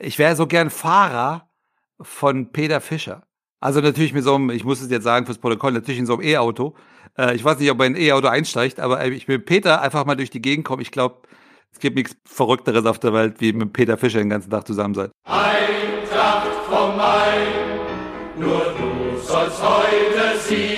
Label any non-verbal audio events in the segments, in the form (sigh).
Ich wäre so gern Fahrer von Peter Fischer. Also natürlich mit so einem, ich muss es jetzt sagen fürs Protokoll, natürlich in so einem E-Auto. Äh, ich weiß nicht, ob er in ein E-Auto einsteigt, aber ich will Peter einfach mal durch die Gegend kommen. Ich glaube, es gibt nichts Verrückteres auf der Welt, wie mit Peter Fischer den ganzen Tag zusammen sein. Eintracht vom Main, nur du sollst heute siegen.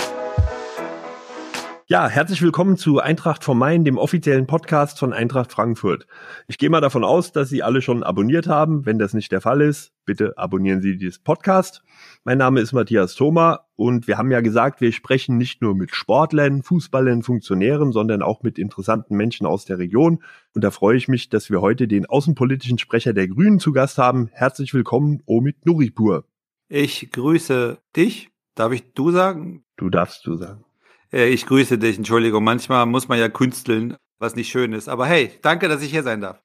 Ja, herzlich willkommen zu Eintracht vom Main, dem offiziellen Podcast von Eintracht Frankfurt. Ich gehe mal davon aus, dass Sie alle schon abonniert haben. Wenn das nicht der Fall ist, bitte abonnieren Sie dieses Podcast. Mein Name ist Matthias Thoma und wir haben ja gesagt, wir sprechen nicht nur mit Sportlern, Fußballern, Funktionären, sondern auch mit interessanten Menschen aus der Region. Und da freue ich mich, dass wir heute den außenpolitischen Sprecher der Grünen zu Gast haben. Herzlich willkommen, Omid Nuripur. Ich grüße dich. Darf ich du sagen? Du darfst du sagen. Äh, Ich grüße dich, Entschuldigung. Manchmal muss man ja künsteln, was nicht schön ist. Aber hey, danke, dass ich hier sein darf.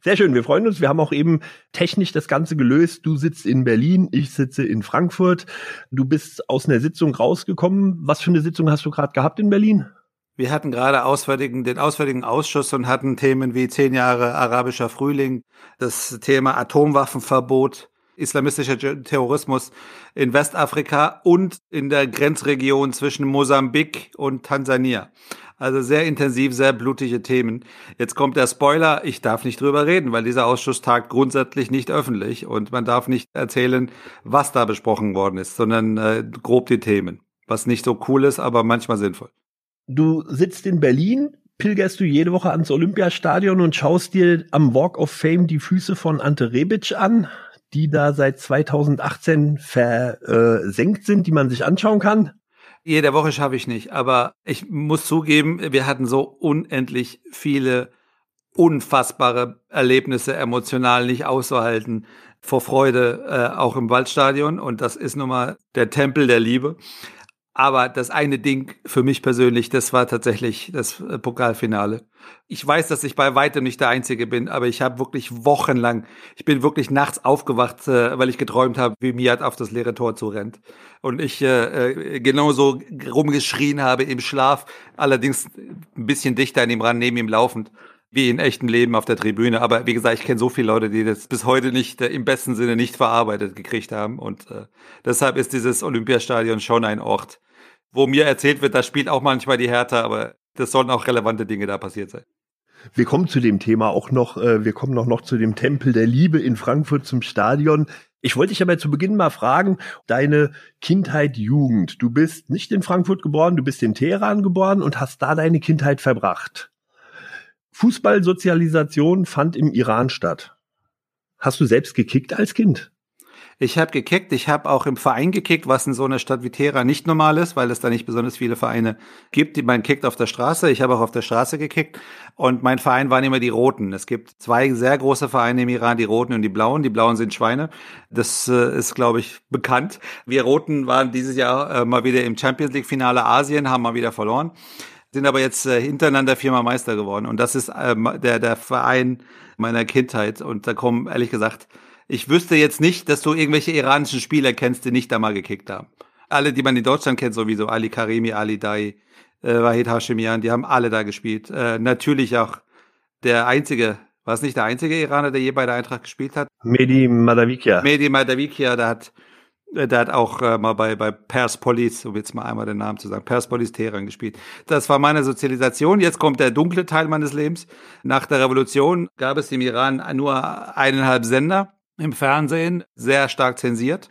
Sehr schön, wir freuen uns. Wir haben auch eben technisch das Ganze gelöst. Du sitzt in Berlin, ich sitze in Frankfurt. Du bist aus einer Sitzung rausgekommen. Was für eine Sitzung hast du gerade gehabt in Berlin? Wir hatten gerade auswärtigen, den Auswärtigen Ausschuss und hatten Themen wie zehn Jahre arabischer Frühling, das Thema Atomwaffenverbot, islamistischer Terrorismus in Westafrika und in der Grenzregion zwischen Mosambik und Tansania. Also sehr intensiv, sehr blutige Themen. Jetzt kommt der Spoiler, ich darf nicht drüber reden, weil dieser Ausschuss tagt grundsätzlich nicht öffentlich und man darf nicht erzählen, was da besprochen worden ist, sondern äh, grob die Themen. Was nicht so cool ist, aber manchmal sinnvoll. Du sitzt in Berlin, pilgerst du jede Woche ans Olympiastadion und schaust dir am Walk of Fame die Füße von Ante Rebic an, die da seit 2018 versenkt sind, die man sich anschauen kann. Jede Woche schaffe ich nicht, aber ich muss zugeben, wir hatten so unendlich viele unfassbare Erlebnisse emotional nicht auszuhalten vor Freude äh, auch im Waldstadion und das ist nun mal der Tempel der Liebe. Aber das eine Ding für mich persönlich, das war tatsächlich das äh, Pokalfinale. Ich weiß, dass ich bei weitem nicht der Einzige bin, aber ich habe wirklich wochenlang, ich bin wirklich nachts aufgewacht, äh, weil ich geträumt habe, wie Miat auf das leere Tor zurennt. Und ich äh, äh, genauso rumgeschrien habe im Schlaf, allerdings ein bisschen dichter an ihm ran, neben ihm laufend, wie in echtem Leben auf der Tribüne. Aber wie gesagt, ich kenne so viele Leute, die das bis heute nicht, äh, im besten Sinne nicht verarbeitet gekriegt haben. Und äh, deshalb ist dieses Olympiastadion schon ein Ort, wo mir erzählt wird, da spielt auch manchmal die Hertha, aber das sollen auch relevante Dinge da passiert sein. Wir kommen zu dem Thema auch noch, äh, wir kommen noch, noch zu dem Tempel der Liebe in Frankfurt zum Stadion. Ich wollte dich aber zu Beginn mal fragen, deine Kindheit, Jugend. Du bist nicht in Frankfurt geboren, du bist in Teheran geboren und hast da deine Kindheit verbracht. Fußballsozialisation fand im Iran statt. Hast du selbst gekickt als Kind? Ich habe gekickt, ich habe auch im Verein gekickt, was in so einer Stadt wie Teheran nicht normal ist, weil es da nicht besonders viele Vereine gibt, die man kickt auf der Straße. Ich habe auch auf der Straße gekickt und mein Verein waren immer die Roten. Es gibt zwei sehr große Vereine im Iran, die Roten und die Blauen. Die Blauen sind Schweine. Das äh, ist, glaube ich, bekannt. Wir Roten waren dieses Jahr äh, mal wieder im Champions League Finale Asien, haben mal wieder verloren sind aber jetzt äh, hintereinander viermal Meister geworden. Und das ist äh, der, der Verein meiner Kindheit. Und da kommen, ehrlich gesagt, ich wüsste jetzt nicht, dass du irgendwelche iranischen Spieler kennst, die nicht da mal gekickt haben. Alle, die man in Deutschland kennt, sowieso. Ali Karimi, Ali Dai, äh, Wahid Hashemian, die haben alle da gespielt. Äh, natürlich auch der einzige, war es nicht der einzige Iraner, der je bei der Eintracht gespielt hat? Mehdi Madavikia. Mehdi Madavikia, der hat, der hat auch äh, mal bei, bei Perspolis, um jetzt mal einmal den Namen zu sagen, Perspolis Teheran gespielt. Das war meine Sozialisation. Jetzt kommt der dunkle Teil meines Lebens. Nach der Revolution gab es im Iran nur eineinhalb Sender im Fernsehen sehr stark zensiert.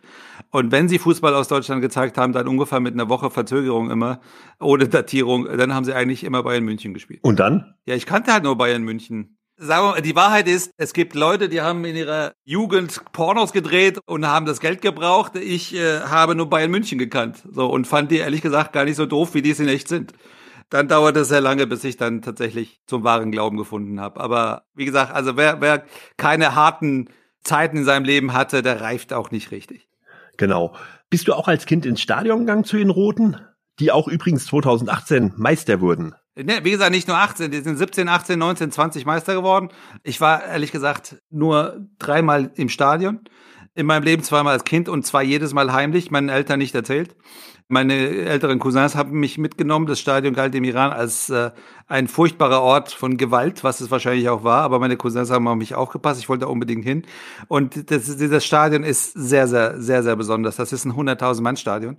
Und wenn sie Fußball aus Deutschland gezeigt haben, dann ungefähr mit einer Woche Verzögerung immer, ohne Datierung, dann haben sie eigentlich immer Bayern München gespielt. Und dann? Ja, ich kannte halt nur Bayern München. Sagen wir mal, die Wahrheit ist, es gibt Leute, die haben in ihrer Jugend Pornos gedreht und haben das Geld gebraucht. Ich äh, habe nur Bayern München gekannt. So und fand die ehrlich gesagt gar nicht so doof, wie die es in echt sind. Dann dauerte es sehr lange, bis ich dann tatsächlich zum wahren Glauben gefunden habe. Aber wie gesagt, also wer, wer keine harten Zeiten in seinem Leben hatte, der reift auch nicht richtig. Genau. Bist du auch als Kind ins Stadion gegangen zu den Roten? Die auch übrigens 2018 Meister wurden. Ne, wie gesagt, nicht nur 18, die sind 17, 18, 19, 20 Meister geworden. Ich war ehrlich gesagt nur dreimal im Stadion. In meinem Leben zweimal als Kind und zwar jedes Mal heimlich, meinen Eltern nicht erzählt. Meine älteren Cousins haben mich mitgenommen. Das Stadion galt im Iran als äh, ein furchtbarer Ort von Gewalt, was es wahrscheinlich auch war. Aber meine Cousins haben auf mich aufgepasst. Ich wollte da unbedingt hin. Und das, dieses Stadion ist sehr, sehr, sehr, sehr besonders. Das ist ein 100.000 Mann Stadion.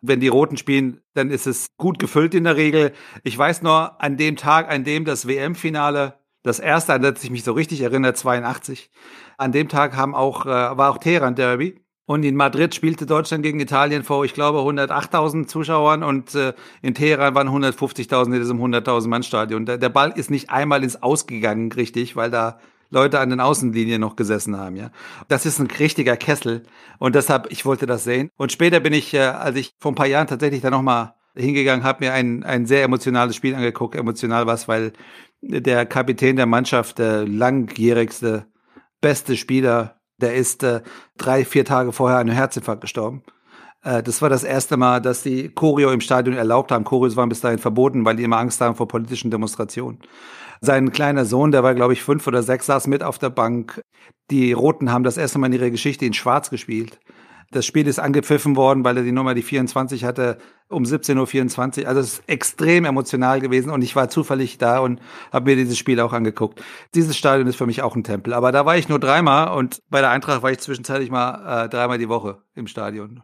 Wenn die Roten spielen, dann ist es gut gefüllt in der Regel. Ich weiß nur, an dem Tag, an dem das WM-Finale, das erste, an das ich mich so richtig erinnere, 82, an dem Tag haben auch, äh, war auch Teheran Derby. Und in Madrid spielte Deutschland gegen Italien vor, ich glaube, 108.000 Zuschauern und äh, in Teheran waren 150.000 in diesem 100.000 Mann Stadion. Der, der Ball ist nicht einmal ins Ausgegangen, richtig, weil da Leute an den Außenlinien noch gesessen haben, ja. Das ist ein richtiger Kessel und deshalb, ich wollte das sehen. Und später bin ich, äh, als ich vor ein paar Jahren tatsächlich da nochmal hingegangen, habe mir ein, ein sehr emotionales Spiel angeguckt. Emotional was, weil der Kapitän der Mannschaft, der langjährigste, beste Spieler der ist äh, drei, vier Tage vorher an einem Herzinfarkt gestorben. Äh, das war das erste Mal, dass die Choreo im Stadion erlaubt haben. Choreos waren bis dahin verboten, weil die immer Angst haben vor politischen Demonstrationen. Sein kleiner Sohn, der war, glaube ich, fünf oder sechs, saß mit auf der Bank. Die Roten haben das erste Mal in ihrer Geschichte in Schwarz gespielt. Das Spiel ist angepfiffen worden, weil er die Nummer, die 24 hatte, um 17.24 Uhr. Also es ist extrem emotional gewesen und ich war zufällig da und habe mir dieses Spiel auch angeguckt. Dieses Stadion ist für mich auch ein Tempel. Aber da war ich nur dreimal und bei der Eintracht war ich zwischenzeitlich mal äh, dreimal die Woche im Stadion.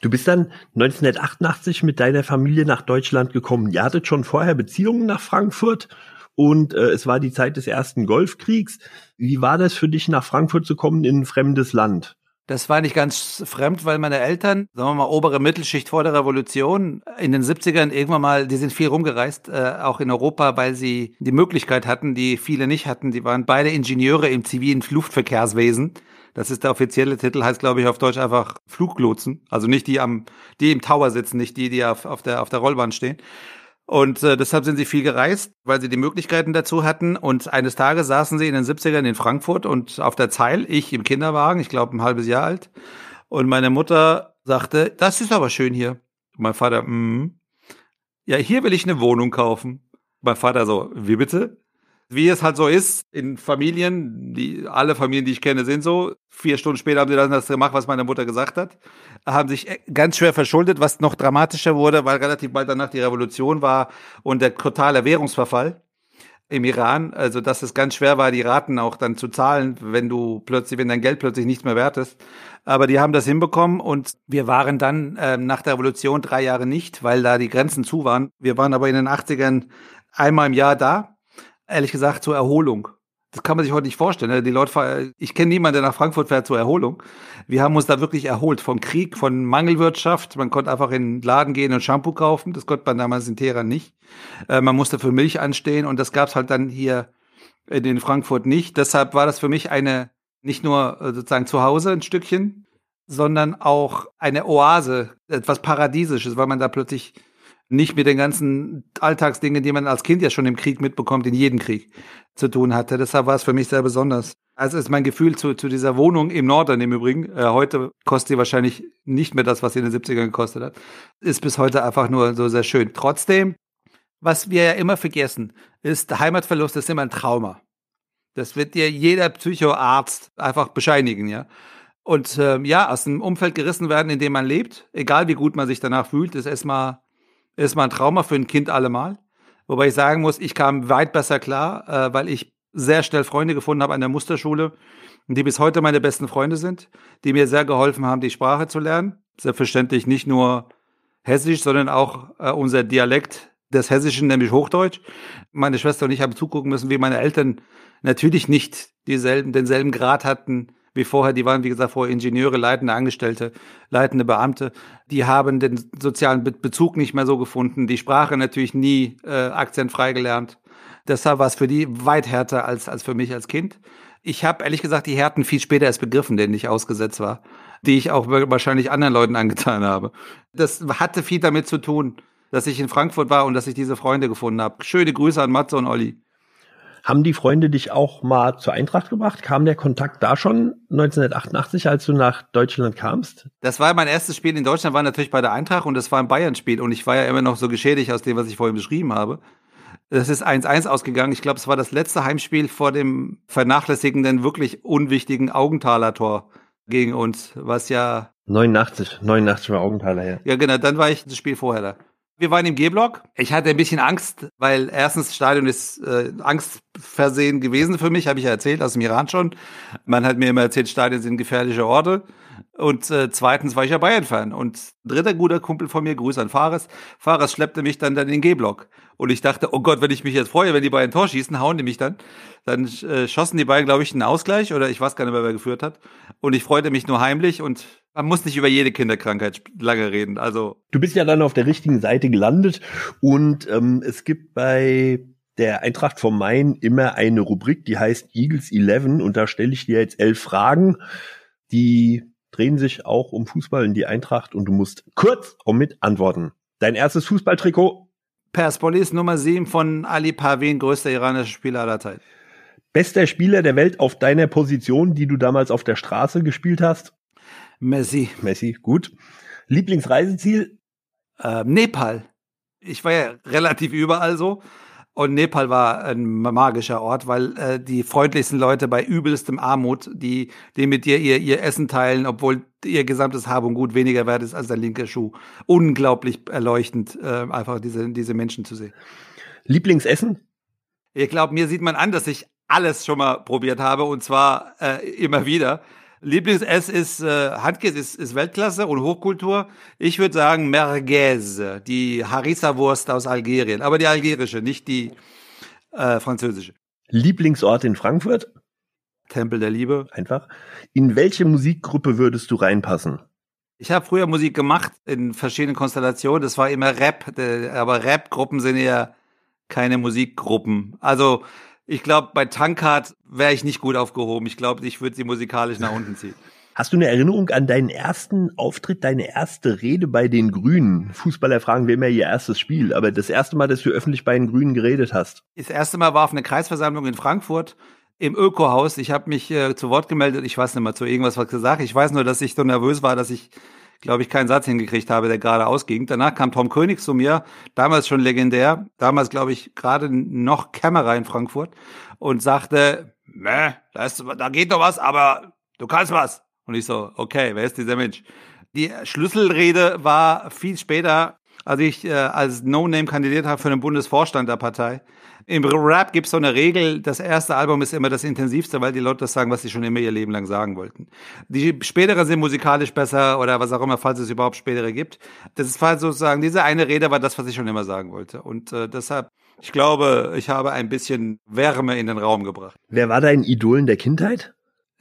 Du bist dann 1988 mit deiner Familie nach Deutschland gekommen. Ihr hattet schon vorher Beziehungen nach Frankfurt und äh, es war die Zeit des ersten Golfkriegs. Wie war das für dich, nach Frankfurt zu kommen in ein fremdes Land? Das war nicht ganz fremd, weil meine Eltern, sagen wir mal, obere Mittelschicht vor der Revolution, in den 70ern irgendwann mal, die sind viel rumgereist, äh, auch in Europa, weil sie die Möglichkeit hatten, die viele nicht hatten. Die waren beide Ingenieure im zivilen Luftverkehrswesen. Das ist der offizielle Titel, heißt, glaube ich, auf Deutsch einfach Fluglotsen. Also nicht die am, die im Tower sitzen, nicht die, die auf, auf der, auf der Rollbahn stehen. Und äh, deshalb sind sie viel gereist, weil sie die Möglichkeiten dazu hatten. Und eines Tages saßen sie in den 70ern in Frankfurt und auf der Zeil, ich im Kinderwagen, ich glaube ein halbes Jahr alt. Und meine Mutter sagte, das ist aber schön hier. Und mein Vater, mm, ja, hier will ich eine Wohnung kaufen. Mein Vater so, wie bitte? Wie es halt so ist in Familien, die alle Familien, die ich kenne, sind so. Vier Stunden später haben sie dann das gemacht, was meine Mutter gesagt hat, haben sich ganz schwer verschuldet, was noch dramatischer wurde, weil relativ bald danach die Revolution war und der totale Währungsverfall im Iran, also dass es ganz schwer war, die Raten auch dann zu zahlen, wenn du plötzlich, wenn dein Geld plötzlich nichts mehr wert ist. Aber die haben das hinbekommen und wir waren dann äh, nach der Revolution drei Jahre nicht, weil da die Grenzen zu waren. Wir waren aber in den 80ern einmal im Jahr da ehrlich gesagt zur Erholung. Das kann man sich heute nicht vorstellen. Ne? Die Leute, ich kenne niemanden, der nach Frankfurt fährt zur Erholung. Wir haben uns da wirklich erholt vom Krieg, von Mangelwirtschaft. Man konnte einfach in den Laden gehen und Shampoo kaufen. Das konnte man damals in Teheran nicht. Äh, man musste für Milch anstehen und das gab's halt dann hier in Frankfurt nicht. Deshalb war das für mich eine, nicht nur äh, sozusagen zu Hause ein Stückchen, sondern auch eine Oase, etwas Paradiesisches, weil man da plötzlich nicht mit den ganzen Alltagsdingen, die man als Kind ja schon im Krieg mitbekommt, in jedem Krieg zu tun hatte. Deshalb war es für mich sehr besonders. Also ist mein Gefühl zu, zu dieser Wohnung im Norden im Übrigen. Äh, heute kostet sie wahrscheinlich nicht mehr das, was sie in den 70ern gekostet hat. Ist bis heute einfach nur so sehr schön. Trotzdem, was wir ja immer vergessen, ist, der Heimatverlust ist immer ein Trauma. Das wird dir jeder Psychoarzt einfach bescheinigen, ja. Und ähm, ja, aus dem Umfeld gerissen werden, in dem man lebt, egal wie gut man sich danach fühlt, ist erstmal ist mal ein Trauma für ein Kind allemal. Wobei ich sagen muss, ich kam weit besser klar, äh, weil ich sehr schnell Freunde gefunden habe an der Musterschule, die bis heute meine besten Freunde sind, die mir sehr geholfen haben, die Sprache zu lernen. Selbstverständlich nicht nur Hessisch, sondern auch äh, unser Dialekt des Hessischen, nämlich Hochdeutsch. Meine Schwester und ich haben zugucken müssen, wie meine Eltern natürlich nicht dieselben, denselben Grad hatten wie vorher. Die waren, wie gesagt, vorher Ingenieure, leitende Angestellte, leitende Beamte. Die haben den sozialen Be Bezug nicht mehr so gefunden. Die Sprache natürlich nie äh, akzentfrei gelernt. Deshalb war es für die weit härter als, als für mich als Kind. Ich habe ehrlich gesagt die Härten viel später erst begriffen, denen ich ausgesetzt war, die ich auch wahrscheinlich anderen Leuten angetan habe. Das hatte viel damit zu tun, dass ich in Frankfurt war und dass ich diese Freunde gefunden habe. Schöne Grüße an Matze und Olli. Haben die Freunde dich auch mal zur Eintracht gebracht? Kam der Kontakt da schon 1988, als du nach Deutschland kamst? Das war mein erstes Spiel in Deutschland, war natürlich bei der Eintracht und das war ein Bayern-Spiel und ich war ja immer noch so geschädigt aus dem, was ich vorhin beschrieben habe. Das ist 1-1 ausgegangen. Ich glaube, es war das letzte Heimspiel vor dem vernachlässigenden, wirklich unwichtigen Augenthaler-Tor gegen uns, was ja 89, 89 war Augenthaler, ja. Ja, genau, dann war ich das Spiel vorher da. Wir waren im G-Block. Ich hatte ein bisschen Angst, weil erstens das Stadion ist äh, angstversehen gewesen für mich, habe ich ja erzählt, aus dem Iran schon. Man hat mir immer erzählt, Stadien sind gefährliche Orte. Und äh, zweitens war ich ja Bayern-Fan. Und dritter guter Kumpel von mir, Gruß an Fares. Fares schleppte mich dann, dann in den G-Block. Und ich dachte, oh Gott, wenn ich mich jetzt freue, wenn die Bayern Tor schießen, hauen die mich dann. Dann äh, schossen die Bayern, glaube ich, einen Ausgleich oder ich weiß gar nicht mehr, wer geführt hat. Und ich freute mich nur heimlich und man muss nicht über jede Kinderkrankheit lange reden. Also du bist ja dann auf der richtigen Seite gelandet und ähm, es gibt bei der Eintracht vom Main immer eine Rubrik, die heißt Eagles 11 und da stelle ich dir jetzt elf Fragen, die drehen sich auch um Fußball in die Eintracht und du musst kurz und mit antworten. Dein erstes Fußballtrikot? Persepolis Nummer 7 von Ali Parveen, größter iranischer Spieler aller Zeiten. Bester Spieler der Welt auf deiner Position, die du damals auf der Straße gespielt hast? Messi. Messi, gut. Lieblingsreiseziel? Äh, Nepal. Ich war ja relativ überall so. Und Nepal war ein magischer Ort, weil äh, die freundlichsten Leute bei übelstem Armut, die, die mit dir ihr, ihr Essen teilen, obwohl ihr gesamtes Hab und Gut weniger wert ist als dein linker Schuh. Unglaublich erleuchtend, äh, einfach diese, diese Menschen zu sehen. Lieblingsessen? Ich glaube, mir sieht man an, dass ich alles schon mal probiert habe und zwar äh, immer wieder. Lieblingsess ist äh, Handkäse ist, ist Weltklasse und Hochkultur. Ich würde sagen Merguez, die Harissa-Wurst aus Algerien, aber die algerische, nicht die äh, französische. Lieblingsort in Frankfurt? Tempel der Liebe. Einfach. In welche Musikgruppe würdest du reinpassen? Ich habe früher Musik gemacht in verschiedenen Konstellationen. Das war immer Rap, aber Rap-Gruppen sind ja keine Musikgruppen. Also ich glaube, bei Tankard wäre ich nicht gut aufgehoben. Ich glaube, ich würde sie musikalisch nach unten ziehen. (laughs) Hast du eine Erinnerung an deinen ersten Auftritt, deine erste Rede bei den Grünen? Fußballer fragen wir immer ihr erstes Spiel, aber das erste Mal, dass du öffentlich bei den Grünen geredet hast. Das erste Mal war auf einer Kreisversammlung in Frankfurt im Ökohaus. Ich habe mich äh, zu Wort gemeldet. Ich weiß nicht mal zu irgendwas was gesagt. Ich weiß nur, dass ich so nervös war, dass ich glaube ich, keinen Satz hingekriegt habe, der gerade ausging. Danach kam Tom König zu mir, damals schon legendär, damals, glaube ich, gerade noch Kämmerer in Frankfurt und sagte, Meh, da, ist, da geht doch was, aber du kannst was. Und ich so, okay, wer ist dieser Mensch? Die Schlüsselrede war viel später, als ich äh, als No-Name kandidiert habe für den Bundesvorstand der Partei. Im Rap gibt es so eine Regel, das erste Album ist immer das intensivste, weil die Leute das sagen, was sie schon immer ihr Leben lang sagen wollten. Die späteren sind musikalisch besser oder was auch immer, falls es überhaupt spätere gibt. Das ist halt sozusagen, diese eine Rede war das, was ich schon immer sagen wollte. Und äh, deshalb, ich glaube, ich habe ein bisschen Wärme in den Raum gebracht. Wer war dein Idol in der Kindheit?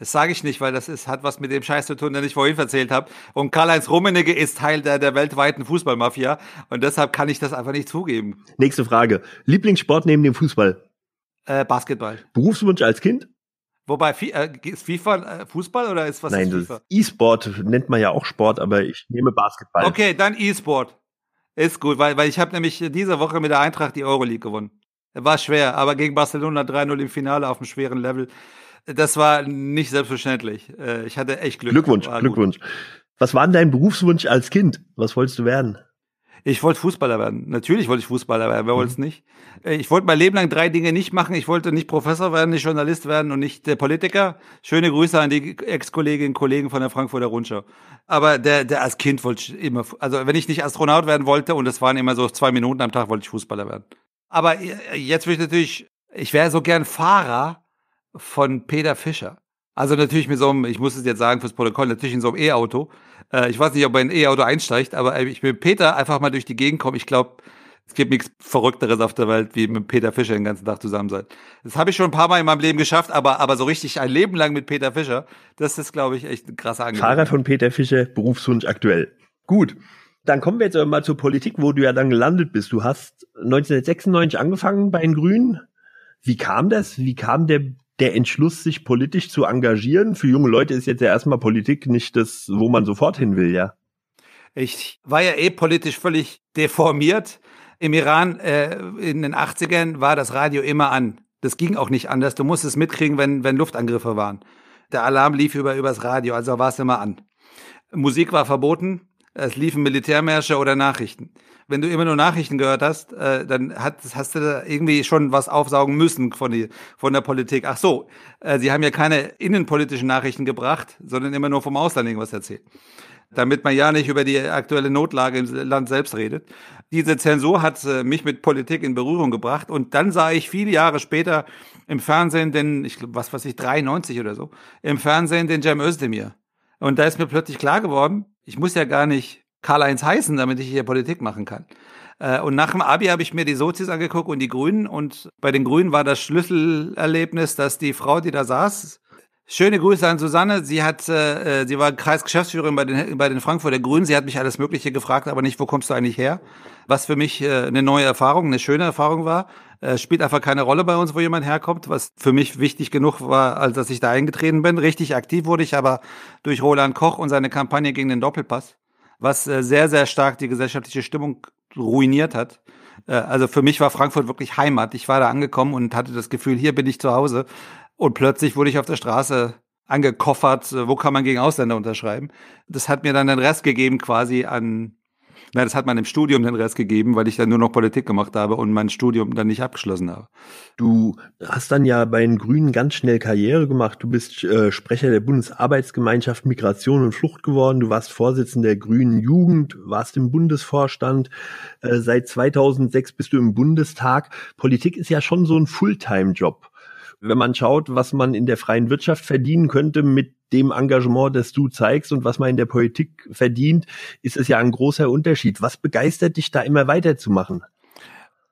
Das sage ich nicht, weil das ist, hat was mit dem Scheiß zu tun, den ich vorhin erzählt habe. Und Karl-Heinz Rummenigge ist Teil der, der weltweiten Fußballmafia. Und deshalb kann ich das einfach nicht zugeben. Nächste Frage. Lieblingssport neben dem Fußball? Äh, Basketball. Berufswunsch als Kind? Wobei, äh, ist FIFA äh, Fußball oder ist was Nein, ist FIFA? E-Sport nennt man ja auch Sport, aber ich nehme Basketball. Okay, dann E-Sport. Ist gut, weil, weil ich habe nämlich diese Woche mit der Eintracht die Euroleague gewonnen. War schwer, aber gegen Barcelona 3-0 im Finale auf einem schweren Level das war nicht selbstverständlich. Äh, ich hatte echt Glück. Glückwunsch, Glückwunsch. Was war denn dein Berufswunsch als Kind? Was wolltest du werden? Ich wollte Fußballer werden. Natürlich wollte ich Fußballer werden. Wer mhm. wollte es nicht? Äh, ich wollte mein Leben lang drei Dinge nicht machen. Ich wollte nicht Professor werden, nicht Journalist werden und nicht der Politiker. Schöne Grüße an die Ex-Kolleginnen und Kollegen von der Frankfurter Rundschau. Aber der, der als Kind wollte ich immer, also wenn ich nicht Astronaut werden wollte und es waren immer so zwei Minuten am Tag, wollte ich Fußballer werden. Aber äh, jetzt will ich natürlich, ich wäre so gern Fahrer, von Peter Fischer. Also natürlich mit so einem, ich muss es jetzt sagen fürs Protokoll, natürlich in so einem E-Auto. Äh, ich weiß nicht, ob er in ein E-Auto einsteigt, aber ich will Peter einfach mal durch die Gegend kommen. Ich glaube, Es gibt nichts Verrückteres auf der Welt, wie mit Peter Fischer den ganzen Tag zusammen sein. Das habe ich schon ein paar Mal in meinem Leben geschafft, aber, aber so richtig ein Leben lang mit Peter Fischer, das ist, glaube ich, echt ein krasser Angelegenheit. Fahrer von Peter Fischer, Berufswunsch aktuell. Gut. Dann kommen wir jetzt aber mal zur Politik, wo du ja dann gelandet bist. Du hast 1996 angefangen bei den Grünen. Wie kam das? Wie kam der, der Entschluss, sich politisch zu engagieren? Für junge Leute ist jetzt ja erstmal Politik nicht das, wo man sofort hin will, ja. Ich war ja eh politisch völlig deformiert. Im Iran äh, in den 80ern war das Radio immer an. Das ging auch nicht anders. Du musstest mitkriegen, wenn, wenn Luftangriffe waren. Der Alarm lief über übers Radio, also war es immer an. Musik war verboten, es liefen Militärmärsche oder Nachrichten. Wenn du immer nur Nachrichten gehört hast, äh, dann hat, hast du da irgendwie schon was aufsaugen müssen von, die, von der Politik. Ach so, äh, sie haben ja keine innenpolitischen Nachrichten gebracht, sondern immer nur vom Ausland irgendwas erzählt damit man ja nicht über die aktuelle Notlage im Land selbst redet. Diese Zensur hat äh, mich mit Politik in Berührung gebracht und dann sah ich viele Jahre später im Fernsehen den, ich glaube, was weiß ich, 93 oder so, im Fernsehen den Cem Özdemir. Und da ist mir plötzlich klar geworden, ich muss ja gar nicht Karl-Heinz heißen, damit ich hier Politik machen kann. Äh, und nach dem Abi habe ich mir die Sozis angeguckt und die Grünen. Und bei den Grünen war das Schlüsselerlebnis, dass die Frau, die da saß, Schöne Grüße an Susanne. Sie hat, äh, sie war Kreisgeschäftsführerin bei den, bei den Frankfurter Grünen. Sie hat mich alles Mögliche gefragt, aber nicht, wo kommst du eigentlich her? Was für mich äh, eine neue Erfahrung, eine schöne Erfahrung war. Äh, spielt einfach keine Rolle bei uns, wo jemand herkommt, was für mich wichtig genug war, als dass ich da eingetreten bin. Richtig aktiv wurde ich aber durch Roland Koch und seine Kampagne gegen den Doppelpass, was äh, sehr, sehr stark die gesellschaftliche Stimmung ruiniert hat. Äh, also für mich war Frankfurt wirklich Heimat. Ich war da angekommen und hatte das Gefühl, hier bin ich zu Hause. Und plötzlich wurde ich auf der Straße angekoffert, äh, wo kann man gegen Ausländer unterschreiben. Das hat mir dann den Rest gegeben quasi an, na, das hat man im Studium den Rest gegeben, weil ich dann nur noch Politik gemacht habe und mein Studium dann nicht abgeschlossen habe. Du hast dann ja bei den Grünen ganz schnell Karriere gemacht. Du bist äh, Sprecher der Bundesarbeitsgemeinschaft Migration und Flucht geworden. Du warst Vorsitzender der Grünen Jugend, warst im Bundesvorstand. Äh, seit 2006 bist du im Bundestag. Politik ist ja schon so ein Fulltime-Job wenn man schaut, was man in der freien Wirtschaft verdienen könnte mit dem Engagement, das du zeigst und was man in der Politik verdient, ist es ja ein großer Unterschied. Was begeistert dich da immer weiterzumachen?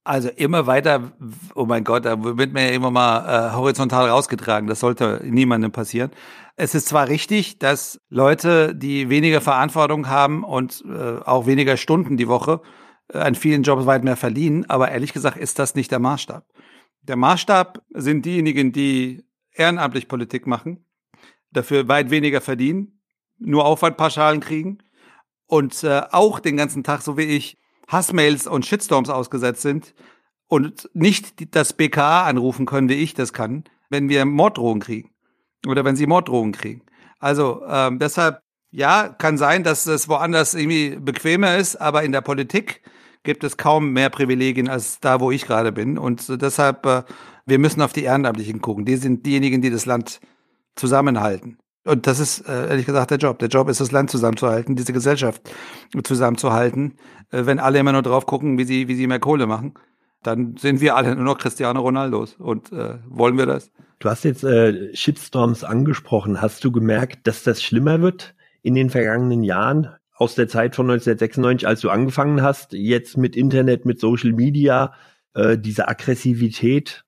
Also immer weiter, oh mein Gott, da wird mir ja immer mal äh, horizontal rausgetragen. Das sollte niemandem passieren. Es ist zwar richtig, dass Leute, die weniger Verantwortung haben und äh, auch weniger Stunden die Woche, äh, an vielen Jobs weit mehr verdienen, aber ehrlich gesagt ist das nicht der Maßstab. Der Maßstab sind diejenigen, die ehrenamtlich Politik machen, dafür weit weniger verdienen, nur Aufwandpauschalen kriegen und äh, auch den ganzen Tag, so wie ich, Hassmails und Shitstorms ausgesetzt sind und nicht das BKA anrufen können, wie ich das kann, wenn wir Morddrohungen kriegen oder wenn sie Morddrohungen kriegen. Also ähm, deshalb, ja, kann sein, dass es woanders irgendwie bequemer ist, aber in der Politik gibt es kaum mehr Privilegien als da, wo ich gerade bin. Und deshalb, äh, wir müssen auf die Ehrenamtlichen gucken. Die sind diejenigen, die das Land zusammenhalten. Und das ist äh, ehrlich gesagt der Job. Der Job ist, das Land zusammenzuhalten, diese Gesellschaft zusammenzuhalten. Äh, wenn alle immer nur drauf gucken, wie sie, wie sie mehr Kohle machen, dann sind wir alle nur noch Cristiano Ronaldos. Und äh, wollen wir das? Du hast jetzt äh, Shitstorms angesprochen. Hast du gemerkt, dass das schlimmer wird in den vergangenen Jahren? aus der Zeit von 1996, als du angefangen hast, jetzt mit Internet, mit Social Media, äh, diese Aggressivität?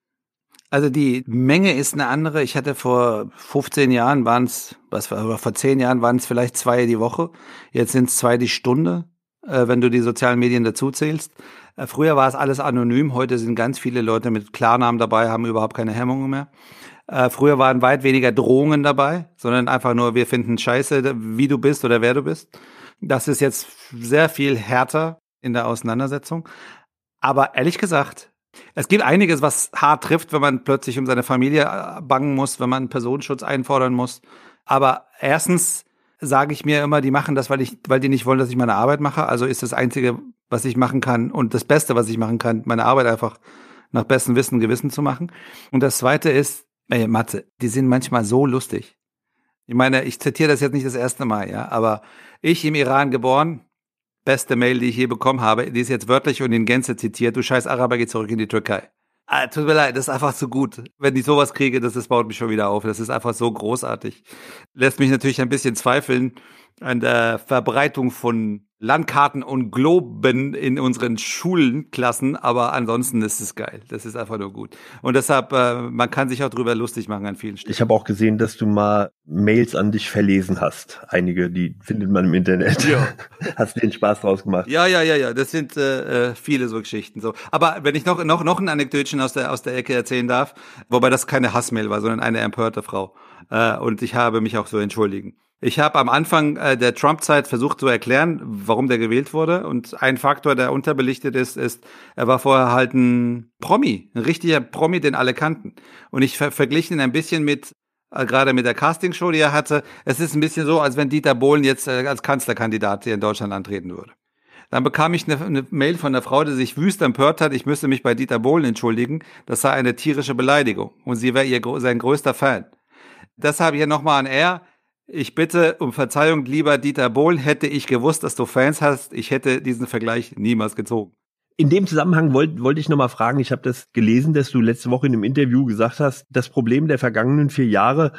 Also die Menge ist eine andere. Ich hatte vor 15 Jahren waren es, was war, vor 10 Jahren waren es vielleicht zwei die Woche. Jetzt sind es zwei die Stunde, äh, wenn du die sozialen Medien dazu zählst. Äh, früher war es alles anonym. Heute sind ganz viele Leute mit Klarnamen dabei, haben überhaupt keine Hemmungen mehr. Äh, früher waren weit weniger Drohungen dabei, sondern einfach nur, wir finden scheiße, wie du bist oder wer du bist. Das ist jetzt sehr viel härter in der Auseinandersetzung. Aber ehrlich gesagt, es gibt einiges, was hart trifft, wenn man plötzlich um seine Familie äh, bangen muss, wenn man Personenschutz einfordern muss. Aber erstens sage ich mir immer, die machen das, weil ich, weil die nicht wollen, dass ich meine Arbeit mache. Also ist das Einzige, was ich machen kann und das Beste, was ich machen kann, meine Arbeit einfach nach bestem Wissen und Gewissen zu machen. Und das Zweite ist, ey, Matze, die sind manchmal so lustig. Ich meine, ich zitiere das jetzt nicht das erste Mal, ja, aber ich im Iran geboren, beste Mail, die ich je bekommen habe, die ist jetzt wörtlich und in Gänze zitiert, du scheiß Araber, geh zurück in die Türkei. Ah, tut mir leid, das ist einfach zu gut. Wenn ich sowas kriege, das, das baut mich schon wieder auf. Das ist einfach so großartig. Lässt mich natürlich ein bisschen zweifeln, an der Verbreitung von Landkarten und Globen in unseren Schulklassen, aber ansonsten ist es geil. Das ist einfach nur gut. Und deshalb, äh, man kann sich auch drüber lustig machen an vielen Stellen. Ich habe auch gesehen, dass du mal Mails an dich verlesen hast. Einige, die findet man im Internet. Ja. (laughs) Hast du den Spaß draus gemacht? Ja, ja, ja, ja. Das sind äh, äh, viele so Geschichten. So. Aber wenn ich noch, noch, noch ein Anekdötchen aus der, aus der Ecke erzählen darf, wobei das keine Hassmail war, sondern eine empörte Frau. Äh, und ich habe mich auch so entschuldigen. Ich habe am Anfang äh, der Trump-Zeit versucht zu erklären, warum der gewählt wurde. Und ein Faktor, der unterbelichtet ist, ist, er war vorher halt ein Promi, ein richtiger Promi, den alle kannten. Und ich ver verglichen ihn ein bisschen mit, äh, gerade mit der Castingshow, die er hatte. Es ist ein bisschen so, als wenn Dieter Bohlen jetzt äh, als Kanzlerkandidat hier in Deutschland antreten würde. Dann bekam ich eine, eine Mail von einer Frau, die sich wüst empört hat, ich müsste mich bei Dieter Bohlen entschuldigen. Das sei eine tierische Beleidigung. Und sie wäre ihr sein größter Fan. Deshalb hier nochmal an er ich bitte um Verzeihung, lieber Dieter Bohlen, hätte ich gewusst, dass du Fans hast, ich hätte diesen Vergleich niemals gezogen. In dem Zusammenhang wollte wollt ich nochmal fragen, ich habe das gelesen, dass du letzte Woche in einem Interview gesagt hast, das Problem der vergangenen vier Jahre,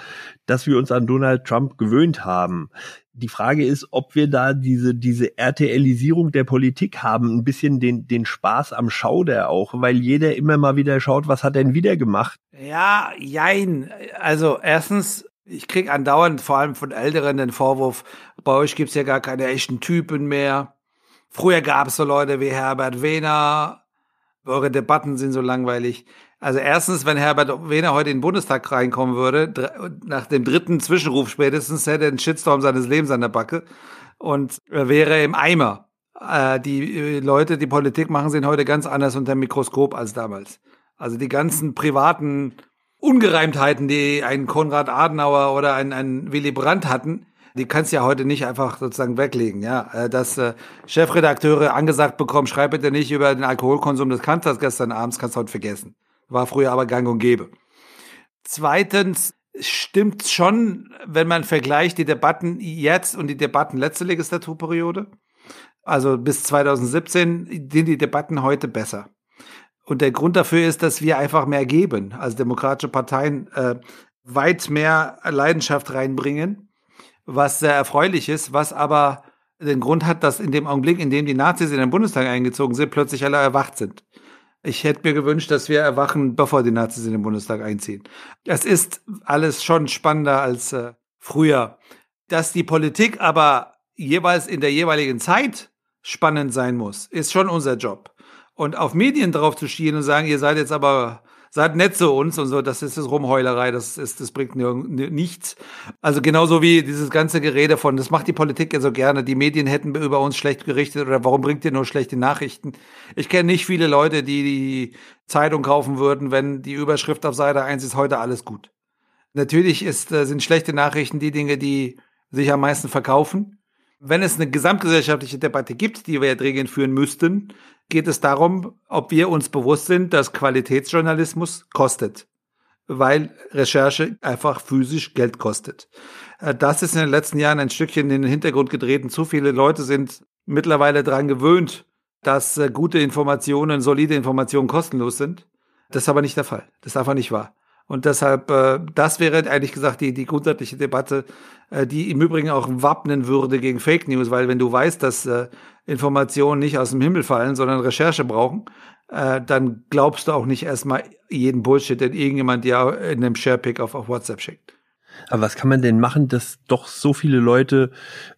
dass wir uns an Donald Trump gewöhnt haben. Die Frage ist, ob wir da diese, diese RTLisierung der Politik haben, ein bisschen den, den Spaß am Schauder auch, weil jeder immer mal wieder schaut, was hat er denn wieder gemacht? Ja, jein. Also erstens, ich krieg andauernd, vor allem von Älteren, den Vorwurf, bei euch gibt's ja gar keine echten Typen mehr. Früher gab's so Leute wie Herbert Wehner. Eure Debatten sind so langweilig. Also erstens, wenn Herbert Wehner heute in den Bundestag reinkommen würde, nach dem dritten Zwischenruf spätestens, hätte er den Shitstorm seines Lebens an der Backe und wäre im Eimer. Äh, die äh, Leute, die Politik machen, sind heute ganz anders unter dem Mikroskop als damals. Also die ganzen privaten Ungereimtheiten, die ein Konrad Adenauer oder ein, ein Willy Brandt hatten, die kannst du ja heute nicht einfach sozusagen weglegen, ja. Äh, dass äh, Chefredakteure angesagt bekommen, schreib bitte nicht über den Alkoholkonsum des Kanzlers gestern abends, kannst du heute vergessen. War früher aber gang und gäbe. Zweitens stimmt's schon, wenn man vergleicht die Debatten jetzt und die Debatten letzte Legislaturperiode. Also bis 2017 sind die Debatten heute besser. Und der Grund dafür ist, dass wir einfach mehr geben, als demokratische Parteien äh, weit mehr Leidenschaft reinbringen, was sehr erfreulich ist, was aber den Grund hat, dass in dem Augenblick, in dem die Nazis in den Bundestag eingezogen sind, plötzlich alle erwacht sind. Ich hätte mir gewünscht, dass wir erwachen, bevor die Nazis in den Bundestag einziehen. Es ist alles schon spannender als äh, früher. Dass die Politik aber jeweils in der jeweiligen Zeit spannend sein muss, ist schon unser Job. Und auf Medien drauf zu schielen und sagen, ihr seid jetzt aber, seid nett zu uns und so, das ist das Rumheulerei, das ist, das bringt nichts. Also genauso wie dieses ganze Gerede von, das macht die Politik ja so gerne, die Medien hätten über uns schlecht gerichtet oder warum bringt ihr nur schlechte Nachrichten? Ich kenne nicht viele Leute, die die Zeitung kaufen würden, wenn die Überschrift auf Seite 1 ist heute alles gut. Natürlich ist, äh, sind schlechte Nachrichten die Dinge, die sich am meisten verkaufen. Wenn es eine gesamtgesellschaftliche Debatte gibt, die wir ja dringend führen müssten, geht es darum, ob wir uns bewusst sind, dass Qualitätsjournalismus kostet, weil Recherche einfach physisch Geld kostet. Äh, das ist in den letzten Jahren ein Stückchen in den Hintergrund getreten. Zu viele Leute sind mittlerweile daran gewöhnt, dass äh, gute Informationen, solide Informationen kostenlos sind. Das ist aber nicht der Fall. Das ist einfach nicht wahr. Und deshalb, äh, das wäre eigentlich gesagt die, die grundsätzliche Debatte, äh, die im Übrigen auch wappnen würde gegen Fake News, weil wenn du weißt, dass äh, Informationen nicht aus dem Himmel fallen, sondern Recherche brauchen, äh, dann glaubst du auch nicht erstmal jeden Bullshit, den irgendjemand dir in einem Sharepick auf, auf WhatsApp schickt. Aber was kann man denn machen, dass doch so viele Leute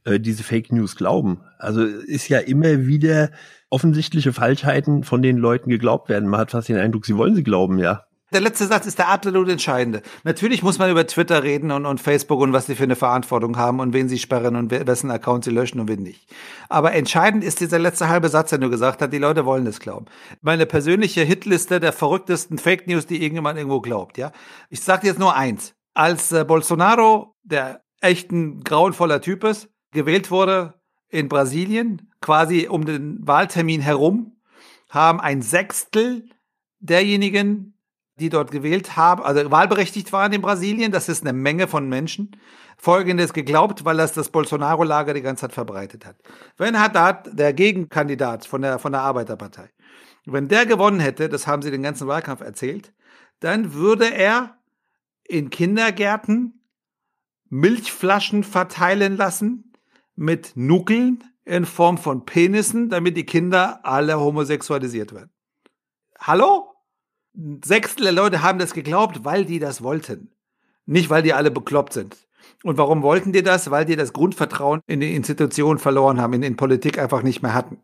äh, diese Fake News glauben? Also ist ja immer wieder offensichtliche Falschheiten von den Leuten geglaubt werden. Man hat fast den Eindruck, sie wollen sie glauben, ja. Der letzte Satz ist der absolut entscheidende. Natürlich muss man über Twitter reden und, und Facebook und was sie für eine Verantwortung haben und wen sie sperren und wessen Account sie löschen und wen nicht. Aber entscheidend ist dieser letzte halbe Satz, den du gesagt hast, die Leute wollen das glauben. Meine persönliche Hitliste der verrücktesten Fake News, die irgendjemand irgendwo glaubt, ja. Ich sage jetzt nur eins. Als äh, Bolsonaro, der echt ein grauenvoller Typ ist, gewählt wurde in Brasilien, quasi um den Wahltermin herum, haben ein Sechstel derjenigen, die dort gewählt haben, also wahlberechtigt waren in Brasilien, das ist eine Menge von Menschen, Folgendes geglaubt, weil das das Bolsonaro-Lager die ganze Zeit verbreitet hat. Wenn Haddad, der Gegenkandidat von der, von der Arbeiterpartei, wenn der gewonnen hätte, das haben sie den ganzen Wahlkampf erzählt, dann würde er in Kindergärten Milchflaschen verteilen lassen mit Nuckeln in Form von Penissen, damit die Kinder alle homosexualisiert werden. Hallo? Sechstel der Leute haben das geglaubt, weil die das wollten. Nicht, weil die alle bekloppt sind. Und warum wollten die das? Weil die das Grundvertrauen in die Institutionen verloren haben, in, in Politik einfach nicht mehr hatten.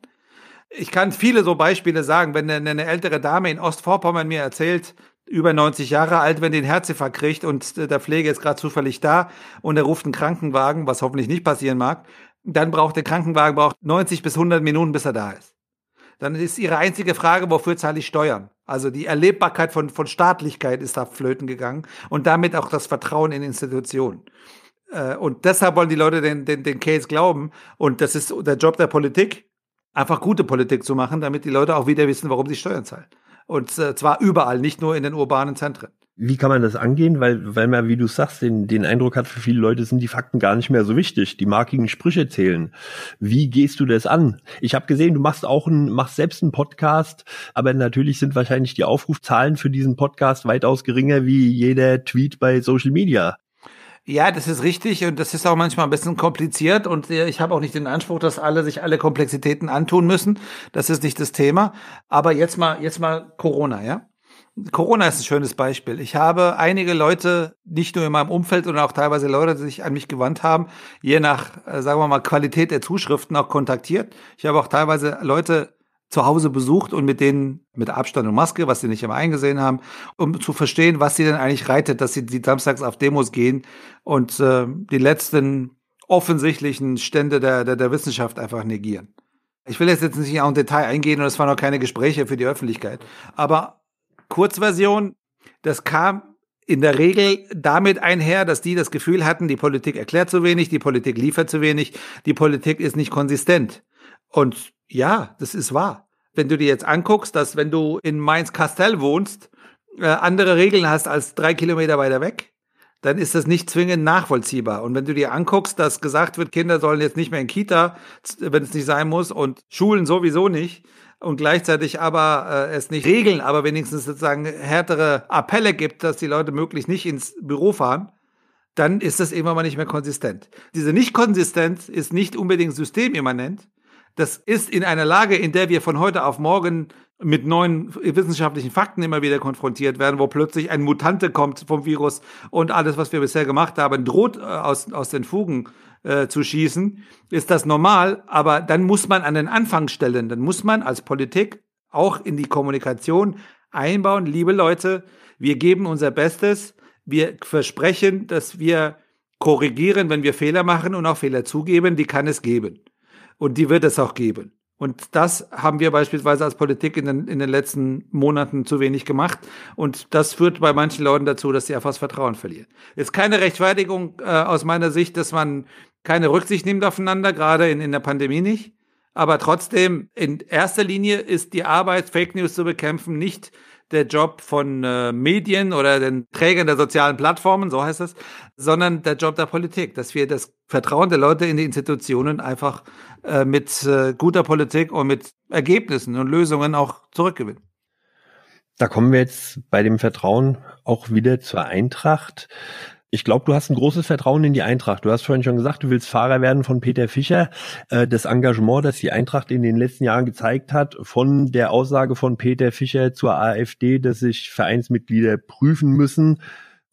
Ich kann viele so Beispiele sagen, wenn eine, eine ältere Dame in Ostvorpommern mir erzählt, über 90 Jahre alt, wenn die einen Herzinfarkt kriegt und der Pflege ist gerade zufällig da und er ruft einen Krankenwagen, was hoffentlich nicht passieren mag, dann braucht der Krankenwagen braucht 90 bis 100 Minuten, bis er da ist. Dann ist ihre einzige Frage, wofür zahle ich Steuern? Also die Erlebbarkeit von, von Staatlichkeit ist da flöten gegangen und damit auch das Vertrauen in Institutionen. Äh, und deshalb wollen die Leute den, den, den Case glauben. Und das ist der Job der Politik, einfach gute Politik zu machen, damit die Leute auch wieder wissen, warum sie Steuern zahlen. Und äh, zwar überall, nicht nur in den urbanen Zentren. Wie kann man das angehen? Weil, weil man, wie du sagst, den, den Eindruck hat, für viele Leute sind die Fakten gar nicht mehr so wichtig. Die markigen Sprüche zählen. Wie gehst du das an? Ich habe gesehen, du machst auch ein, machst selbst einen Podcast, aber natürlich sind wahrscheinlich die Aufrufzahlen für diesen Podcast weitaus geringer wie jeder Tweet bei Social Media. Ja, das ist richtig und das ist auch manchmal ein bisschen kompliziert und äh, ich habe auch nicht den Anspruch, dass alle sich alle Komplexitäten antun müssen. Das ist nicht das Thema. Aber jetzt mal, jetzt mal Corona, ja? Corona ist ein schönes Beispiel. Ich habe einige Leute, nicht nur in meinem Umfeld, sondern auch teilweise Leute, die sich an mich gewandt haben, je nach, äh, sagen wir mal, Qualität der Zuschriften auch kontaktiert. Ich habe auch teilweise Leute zu Hause besucht und mit denen mit Abstand und Maske, was sie nicht immer eingesehen haben, um zu verstehen, was sie denn eigentlich reitet, dass sie die samstags auf Demos gehen und äh, die letzten offensichtlichen Stände der, der, der Wissenschaft einfach negieren. Ich will jetzt, jetzt nicht auch im Detail eingehen und es waren noch keine Gespräche für die Öffentlichkeit. Aber Kurzversion, das kam in der Regel damit einher, dass die das Gefühl hatten, die Politik erklärt zu wenig, die Politik liefert zu wenig, die Politik ist nicht konsistent. Und ja, das ist wahr. Wenn du dir jetzt anguckst, dass wenn du in Mainz-Kastell wohnst, äh, andere Regeln hast als drei Kilometer weiter weg, dann ist das nicht zwingend nachvollziehbar. Und wenn du dir anguckst, dass gesagt wird, Kinder sollen jetzt nicht mehr in Kita, wenn es nicht sein muss, und Schulen sowieso nicht, und gleichzeitig aber äh, es nicht regeln, aber wenigstens sozusagen härtere Appelle gibt, dass die Leute möglichst nicht ins Büro fahren, dann ist das irgendwann mal nicht mehr konsistent. Diese Nicht-Konsistenz ist nicht unbedingt systemimmanent, das ist in einer Lage, in der wir von heute auf morgen mit neuen wissenschaftlichen Fakten immer wieder konfrontiert werden, wo plötzlich ein Mutante kommt vom Virus und alles, was wir bisher gemacht haben, droht äh, aus, aus den Fugen äh, zu schießen, ist das normal. Aber dann muss man an den Anfang stellen. Dann muss man als Politik auch in die Kommunikation einbauen, liebe Leute, wir geben unser Bestes. Wir versprechen, dass wir korrigieren, wenn wir Fehler machen und auch Fehler zugeben, die kann es geben. Und die wird es auch geben. Und das haben wir beispielsweise als Politik in den, in den letzten Monaten zu wenig gemacht. Und das führt bei manchen Leuten dazu, dass sie einfach das Vertrauen verlieren. Ist keine Rechtfertigung äh, aus meiner Sicht, dass man keine Rücksicht nimmt aufeinander, gerade in, in der Pandemie nicht. Aber trotzdem, in erster Linie ist die Arbeit, Fake News zu bekämpfen, nicht der Job von äh, Medien oder den Trägern der sozialen Plattformen, so heißt es, sondern der Job der Politik, dass wir das Vertrauen der Leute in die Institutionen einfach äh, mit äh, guter Politik und mit Ergebnissen und Lösungen auch zurückgewinnen. Da kommen wir jetzt bei dem Vertrauen auch wieder zur Eintracht. Ich glaube, du hast ein großes Vertrauen in die Eintracht. Du hast vorhin schon gesagt, du willst Fahrer werden von Peter Fischer. Äh, das Engagement, das die Eintracht in den letzten Jahren gezeigt hat, von der Aussage von Peter Fischer zur AfD, dass sich Vereinsmitglieder prüfen müssen,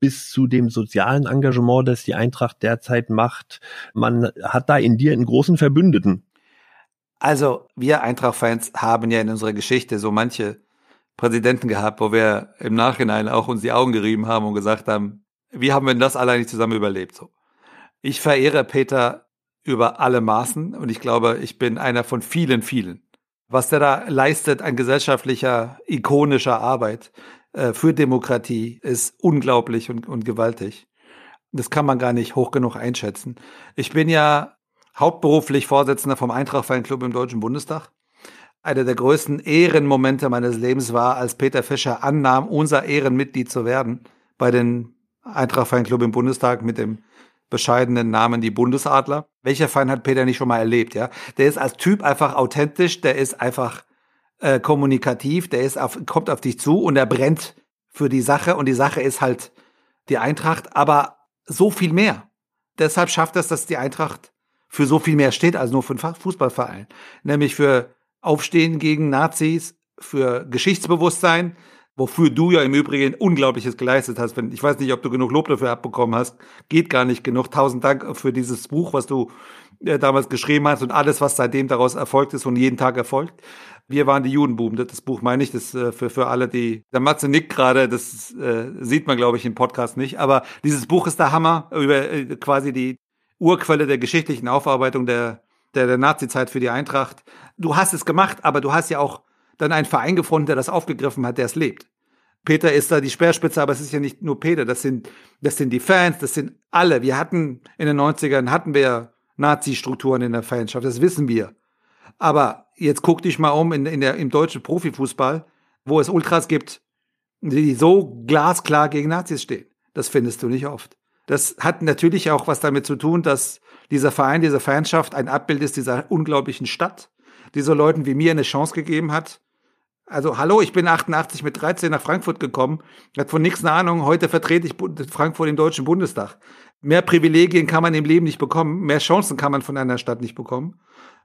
bis zu dem sozialen Engagement, das die Eintracht derzeit macht. Man hat da in dir einen großen Verbündeten. Also, wir Eintracht-Fans haben ja in unserer Geschichte so manche Präsidenten gehabt, wo wir im Nachhinein auch uns die Augen gerieben haben und gesagt haben, wie haben wir das alle nicht zusammen überlebt? So. Ich verehre Peter über alle Maßen und ich glaube, ich bin einer von vielen, vielen. Was der da leistet an gesellschaftlicher, ikonischer Arbeit äh, für Demokratie ist unglaublich und, und gewaltig. Das kann man gar nicht hoch genug einschätzen. Ich bin ja hauptberuflich Vorsitzender vom Eintracht-Fanclub im Deutschen Bundestag. Einer der größten Ehrenmomente meines Lebens war, als Peter Fischer annahm, unser Ehrenmitglied zu werden bei den Eintracht-Fanclub im Bundestag mit dem bescheidenen Namen die Bundesadler. Welcher Feind hat Peter nicht schon mal erlebt, ja? Der ist als Typ einfach authentisch, der ist einfach äh, kommunikativ, der ist auf, kommt auf dich zu und er brennt für die Sache und die Sache ist halt die Eintracht, aber so viel mehr. Deshalb schafft es, dass die Eintracht für so viel mehr steht als nur für einen Fußballverein. Nämlich für Aufstehen gegen Nazis, für Geschichtsbewusstsein, wofür du ja im Übrigen Unglaubliches geleistet hast. Ich weiß nicht, ob du genug Lob dafür abbekommen hast. Geht gar nicht genug. Tausend Dank für dieses Buch, was du äh, damals geschrieben hast und alles, was seitdem daraus erfolgt ist und jeden Tag erfolgt. Wir waren die Judenbuben. Das Buch meine ich, das äh, für, für alle, die. Der Matze nickt gerade, das äh, sieht man, glaube ich, im Podcast nicht. Aber dieses Buch ist der Hammer über äh, quasi die Urquelle der geschichtlichen Aufarbeitung der, der, der Nazi-Zeit für die Eintracht. Du hast es gemacht, aber du hast ja auch dann einen Verein gefunden, der das aufgegriffen hat, der es lebt. Peter ist da die Speerspitze, aber es ist ja nicht nur Peter, das sind, das sind die Fans, das sind alle. Wir hatten in den 90ern hatten wir Nazi-Strukturen in der Fanschaft, das wissen wir. Aber jetzt guck dich mal um in, in der, im deutschen Profifußball, wo es Ultras gibt, die so glasklar gegen Nazis stehen. Das findest du nicht oft. Das hat natürlich auch was damit zu tun, dass dieser Verein, diese Fanschaft ein Abbild ist dieser unglaublichen Stadt, die so Leuten wie mir eine Chance gegeben hat. Also hallo, ich bin 88 mit 13 nach Frankfurt gekommen, hat von nichts eine Ahnung, heute vertrete ich Frankfurt im Deutschen Bundestag. Mehr Privilegien kann man im Leben nicht bekommen, mehr Chancen kann man von einer Stadt nicht bekommen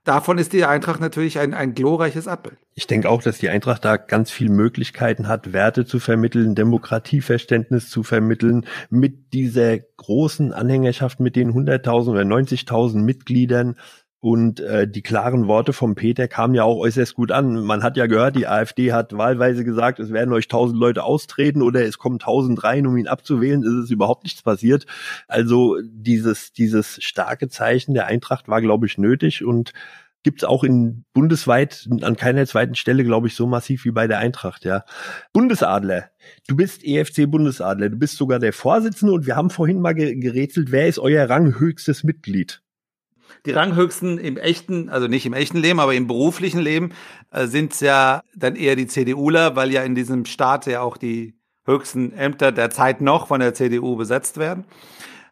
davon ist die Eintracht natürlich ein, ein glorreiches Abbild. Ich denke auch, dass die Eintracht da ganz viele Möglichkeiten hat, Werte zu vermitteln, Demokratieverständnis zu vermitteln, mit dieser großen Anhängerschaft, mit den 100.000 oder 90.000 Mitgliedern. Und äh, die klaren Worte vom Peter kamen ja auch äußerst gut an. Man hat ja gehört, die AfD hat wahlweise gesagt, es werden euch tausend Leute austreten oder es kommen tausend rein, um ihn abzuwählen. Es ist überhaupt nichts passiert. Also dieses, dieses starke Zeichen der Eintracht war, glaube ich, nötig und gibt es auch in bundesweit an keiner zweiten Stelle, glaube ich, so massiv wie bei der Eintracht, ja. Bundesadler. Du bist EFC Bundesadler, du bist sogar der Vorsitzende und wir haben vorhin mal gerätselt, wer ist euer ranghöchstes Mitglied? Die Ranghöchsten im echten, also nicht im echten Leben, aber im beruflichen Leben, äh, sind ja dann eher die CDUler, weil ja in diesem Staat ja auch die höchsten Ämter der Zeit noch von der CDU besetzt werden.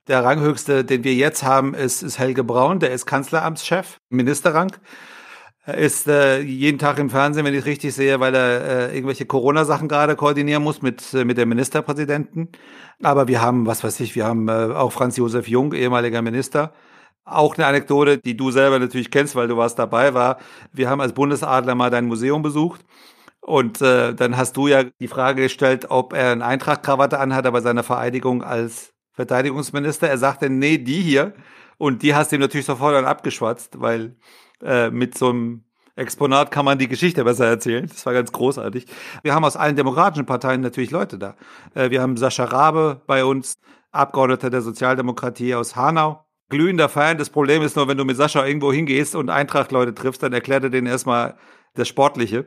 Der Ranghöchste, den wir jetzt haben, ist, ist Helge Braun, der ist Kanzleramtschef, Ministerrang. Er ist äh, jeden Tag im Fernsehen, wenn ich richtig sehe, weil er äh, irgendwelche Corona-Sachen gerade koordinieren muss mit, äh, mit dem Ministerpräsidenten. Aber wir haben, was weiß ich, wir haben äh, auch Franz Josef Jung, ehemaliger Minister, auch eine Anekdote, die du selber natürlich kennst, weil du warst dabei, war, wir haben als Bundesadler mal dein Museum besucht. Und äh, dann hast du ja die Frage gestellt, ob er eine Eintracht-Krawatte anhat, bei seiner Vereidigung als Verteidigungsminister. Er sagte, nee, die hier. Und die hast du ihm natürlich sofort dann abgeschwatzt, weil äh, mit so einem Exponat kann man die Geschichte besser erzählen. Das war ganz großartig. Wir haben aus allen demokratischen Parteien natürlich Leute da. Äh, wir haben Sascha Rabe bei uns, Abgeordneter der Sozialdemokratie aus Hanau glühender Fan. Das Problem ist nur, wenn du mit Sascha irgendwo hingehst und Eintracht-Leute triffst, dann erklärt er denen erstmal das Sportliche.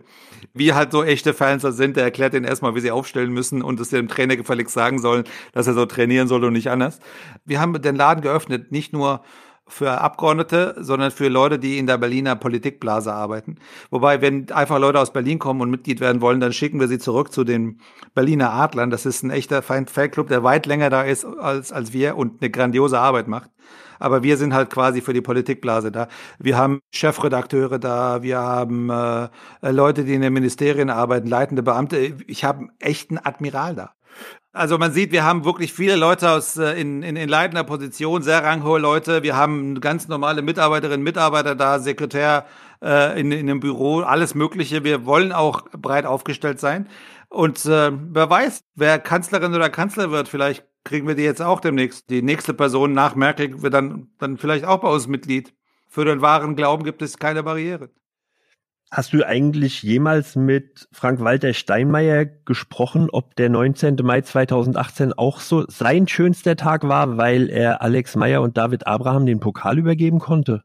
Wie halt so echte Fans da sind, der erklärt denen erstmal, wie sie aufstellen müssen und es dem Trainer gefälligst sagen sollen, dass er so trainieren soll und nicht anders. Wir haben den Laden geöffnet, nicht nur für Abgeordnete, sondern für Leute, die in der Berliner Politikblase arbeiten. Wobei, wenn einfach Leute aus Berlin kommen und Mitglied werden wollen, dann schicken wir sie zurück zu den Berliner Adlern. Das ist ein echter Fanclub, der weit länger da ist als, als wir und eine grandiose Arbeit macht. Aber wir sind halt quasi für die Politikblase da. Wir haben Chefredakteure da, wir haben äh, Leute, die in den Ministerien arbeiten, leitende Beamte. Ich habe einen echten Admiral da. Also man sieht, wir haben wirklich viele Leute aus äh, in, in, in leitender Position, sehr ranghohe Leute. Wir haben ganz normale Mitarbeiterinnen, Mitarbeiter da, Sekretär äh, in, in dem Büro, alles Mögliche. Wir wollen auch breit aufgestellt sein. Und äh, wer weiß, wer Kanzlerin oder Kanzler wird, vielleicht kriegen wir die jetzt auch demnächst. Die nächste Person nach Merkel wird dann, dann vielleicht auch bei uns Mitglied. Für den wahren Glauben gibt es keine Barriere. Hast du eigentlich jemals mit Frank-Walter Steinmeier gesprochen, ob der 19. Mai 2018 auch so sein schönster Tag war, weil er Alex Meyer und David Abraham den Pokal übergeben konnte?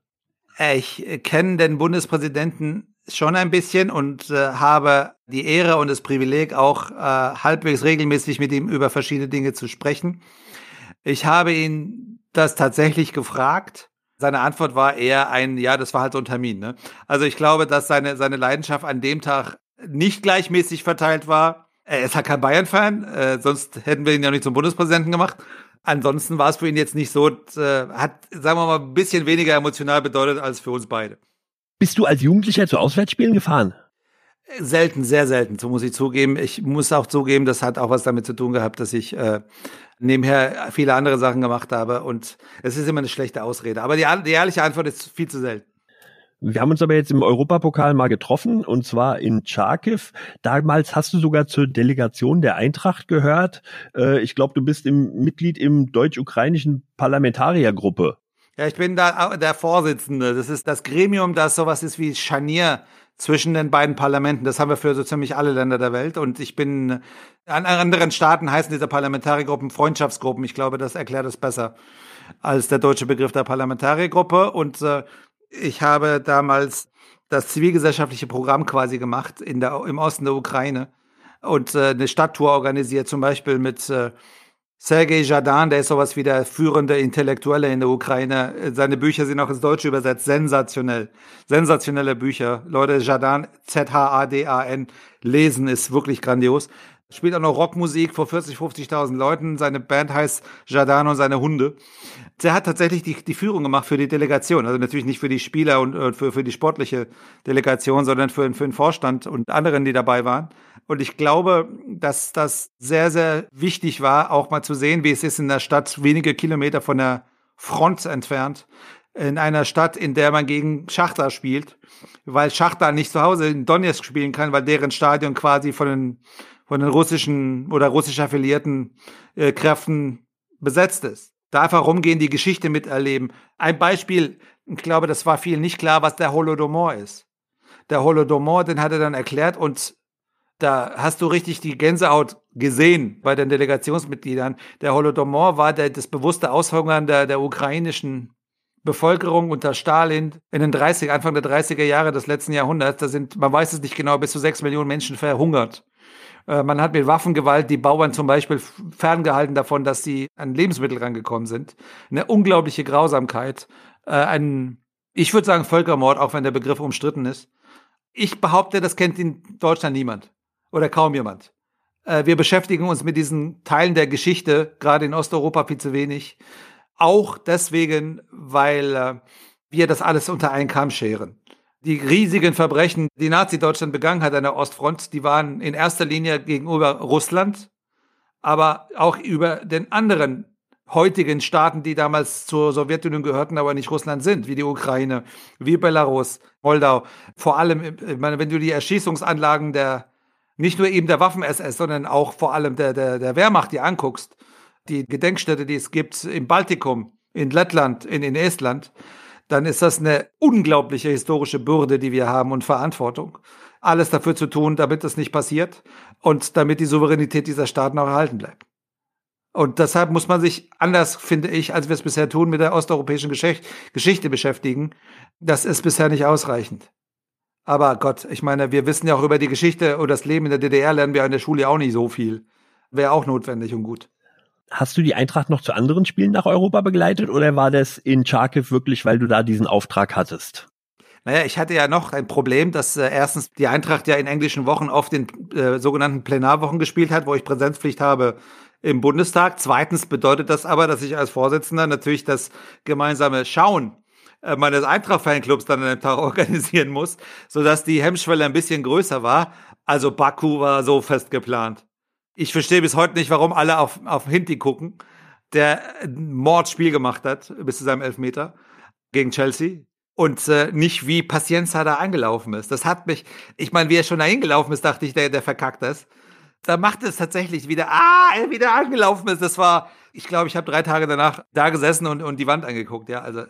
Ich kenne den Bundespräsidenten schon ein bisschen und äh, habe die Ehre und das Privileg, auch äh, halbwegs regelmäßig mit ihm über verschiedene Dinge zu sprechen. Ich habe ihn das tatsächlich gefragt seine Antwort war eher ein, ja, das war halt so ein Termin. Ne? Also ich glaube, dass seine, seine Leidenschaft an dem Tag nicht gleichmäßig verteilt war. Er ist halt kein Bayern-Fan, äh, sonst hätten wir ihn ja nicht zum Bundespräsidenten gemacht. Ansonsten war es für ihn jetzt nicht so, äh, hat, sagen wir mal, ein bisschen weniger emotional bedeutet als für uns beide. Bist du als Jugendlicher zu Auswärtsspielen gefahren? Selten, sehr selten, so muss ich zugeben. Ich muss auch zugeben, das hat auch was damit zu tun gehabt, dass ich äh, nebenher viele andere Sachen gemacht habe und es ist immer eine schlechte Ausrede. Aber die, die ehrliche Antwort ist viel zu selten. Wir haben uns aber jetzt im Europapokal mal getroffen und zwar in Charkiw. Damals hast du sogar zur Delegation der Eintracht gehört. Äh, ich glaube, du bist im Mitglied im deutsch-ukrainischen Parlamentariergruppe. Ja, ich bin da der Vorsitzende. Das ist das Gremium, das sowas ist wie Scharnier zwischen den beiden Parlamenten. Das haben wir für so ziemlich alle Länder der Welt. Und ich bin, an anderen Staaten heißen diese Parlamentariergruppen Freundschaftsgruppen. Ich glaube, das erklärt es besser als der deutsche Begriff der Parlamentariergruppe. Und äh, ich habe damals das zivilgesellschaftliche Programm quasi gemacht in der, im Osten der Ukraine und äh, eine Stadttour organisiert, zum Beispiel mit äh, Sergei Jardin, der ist sowas wie der führende Intellektuelle in der Ukraine. Seine Bücher sind auch ins Deutsche übersetzt. Sensationell. Sensationelle Bücher. Leute, Jardin, Z-H-A-D-A-N, lesen ist wirklich grandios. Spielt auch noch Rockmusik vor 40, 50.000 Leuten. Seine Band heißt Jardin und seine Hunde der hat tatsächlich die, die Führung gemacht für die Delegation. Also natürlich nicht für die Spieler und, und für, für die sportliche Delegation, sondern für, für den Vorstand und anderen, die dabei waren. Und ich glaube, dass das sehr, sehr wichtig war, auch mal zu sehen, wie es ist in der Stadt, wenige Kilometer von der Front entfernt, in einer Stadt, in der man gegen Schachtar spielt, weil Schachtar nicht zu Hause in Donetsk spielen kann, weil deren Stadion quasi von den, von den russischen oder russisch affiliierten äh, Kräften besetzt ist da einfach rumgehen, die Geschichte miterleben. Ein Beispiel, ich glaube, das war vielen nicht klar, was der Holodomor ist. Der Holodomor, den hat er dann erklärt und da hast du richtig die Gänsehaut gesehen bei den Delegationsmitgliedern. Der Holodomor war der, das bewusste Aushungern der, der ukrainischen Bevölkerung unter Stalin in den 30, Anfang der 30er Jahre des letzten Jahrhunderts. Da sind, man weiß es nicht genau, bis zu sechs Millionen Menschen verhungert. Äh, man hat mit Waffengewalt die Bauern zum Beispiel ferngehalten davon, dass sie an Lebensmittel rangekommen sind. Eine unglaubliche Grausamkeit. Äh, ein, ich würde sagen, Völkermord, auch wenn der Begriff umstritten ist. Ich behaupte, das kennt in Deutschland niemand oder kaum jemand. Äh, wir beschäftigen uns mit diesen Teilen der Geschichte, gerade in Osteuropa viel zu wenig. Auch deswegen, weil wir das alles unter einen Kamm scheren die riesigen Verbrechen, die Nazi-Deutschland begangen hat an der Ostfront, die waren in erster Linie gegenüber Russland, aber auch über den anderen heutigen Staaten, die damals zur Sowjetunion gehörten, aber nicht Russland sind, wie die Ukraine, wie Belarus, Moldau. Vor allem, ich meine, wenn du die Erschießungsanlagen der, nicht nur eben der Waffen-SS, sondern auch vor allem der, der, der Wehrmacht, die anguckst, die Gedenkstätte, die es gibt im Baltikum, in Lettland, in, in Estland, dann ist das eine unglaubliche historische Bürde, die wir haben und Verantwortung. Alles dafür zu tun, damit das nicht passiert und damit die Souveränität dieser Staaten auch erhalten bleibt. Und deshalb muss man sich anders, finde ich, als wir es bisher tun, mit der osteuropäischen Geschichte, Geschichte beschäftigen. Das ist bisher nicht ausreichend. Aber Gott, ich meine, wir wissen ja auch über die Geschichte oder das Leben in der DDR lernen wir in der Schule auch nicht so viel. Wäre auch notwendig und gut. Hast du die Eintracht noch zu anderen Spielen nach Europa begleitet oder war das in Charkiw wirklich, weil du da diesen Auftrag hattest? Naja, ich hatte ja noch ein Problem, dass äh, erstens die Eintracht ja in englischen Wochen oft in äh, sogenannten Plenarwochen gespielt hat, wo ich Präsenzpflicht habe im Bundestag. Zweitens bedeutet das aber, dass ich als Vorsitzender natürlich das gemeinsame Schauen äh, meines Eintracht-Fanclubs dann an dem Tag (laughs) organisieren muss, sodass die Hemmschwelle ein bisschen größer war. Also Baku war so fest geplant. Ich verstehe bis heute nicht, warum alle auf, auf Hinti gucken, der ein Mordspiel gemacht hat bis zu seinem Elfmeter gegen Chelsea. Und äh, nicht wie Pacienza da angelaufen ist. Das hat mich, ich meine, wie er schon da hingelaufen ist, dachte ich, der, der verkackt das. Da macht es tatsächlich wieder, ah, er wieder angelaufen ist. Das war, ich glaube, ich habe drei Tage danach da gesessen und, und die Wand angeguckt, ja. Also,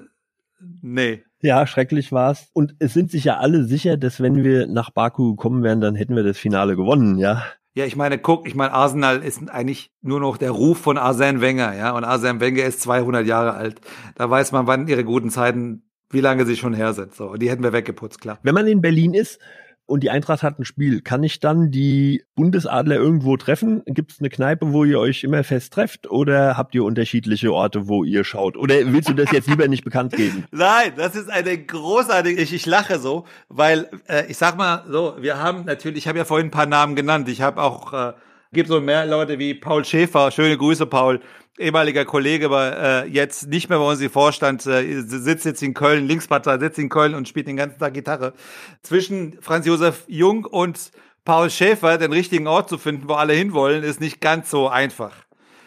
nee. Ja, schrecklich war's. Und es sind sich ja alle sicher, dass wenn wir nach Baku gekommen wären, dann hätten wir das Finale gewonnen, ja. Ja, ich meine, guck, ich meine, Arsenal ist eigentlich nur noch der Ruf von Arsène Wenger, ja, und Arsène Wenger ist 200 Jahre alt. Da weiß man, wann ihre guten Zeiten, wie lange sie schon her sind. So, und die hätten wir weggeputzt, klar. Wenn man in Berlin ist, und die Eintracht hat ein Spiel, kann ich dann die Bundesadler irgendwo treffen? Gibt es eine Kneipe, wo ihr euch immer fest trefft oder habt ihr unterschiedliche Orte, wo ihr schaut? Oder willst du das jetzt lieber nicht bekannt geben? (laughs) Nein, das ist eine großartige, ich, ich lache so, weil äh, ich sag mal so, wir haben natürlich, ich habe ja vorhin ein paar Namen genannt, ich habe auch äh, Gibt so mehr Leute wie Paul Schäfer, schöne Grüße, Paul, ehemaliger Kollege, aber äh, jetzt nicht mehr bei uns im Vorstand, äh, sitzt jetzt in Köln, Linkspartei, sitzt in Köln und spielt den ganzen Tag Gitarre. Zwischen Franz Josef Jung und Paul Schäfer den richtigen Ort zu finden, wo alle hinwollen, ist nicht ganz so einfach.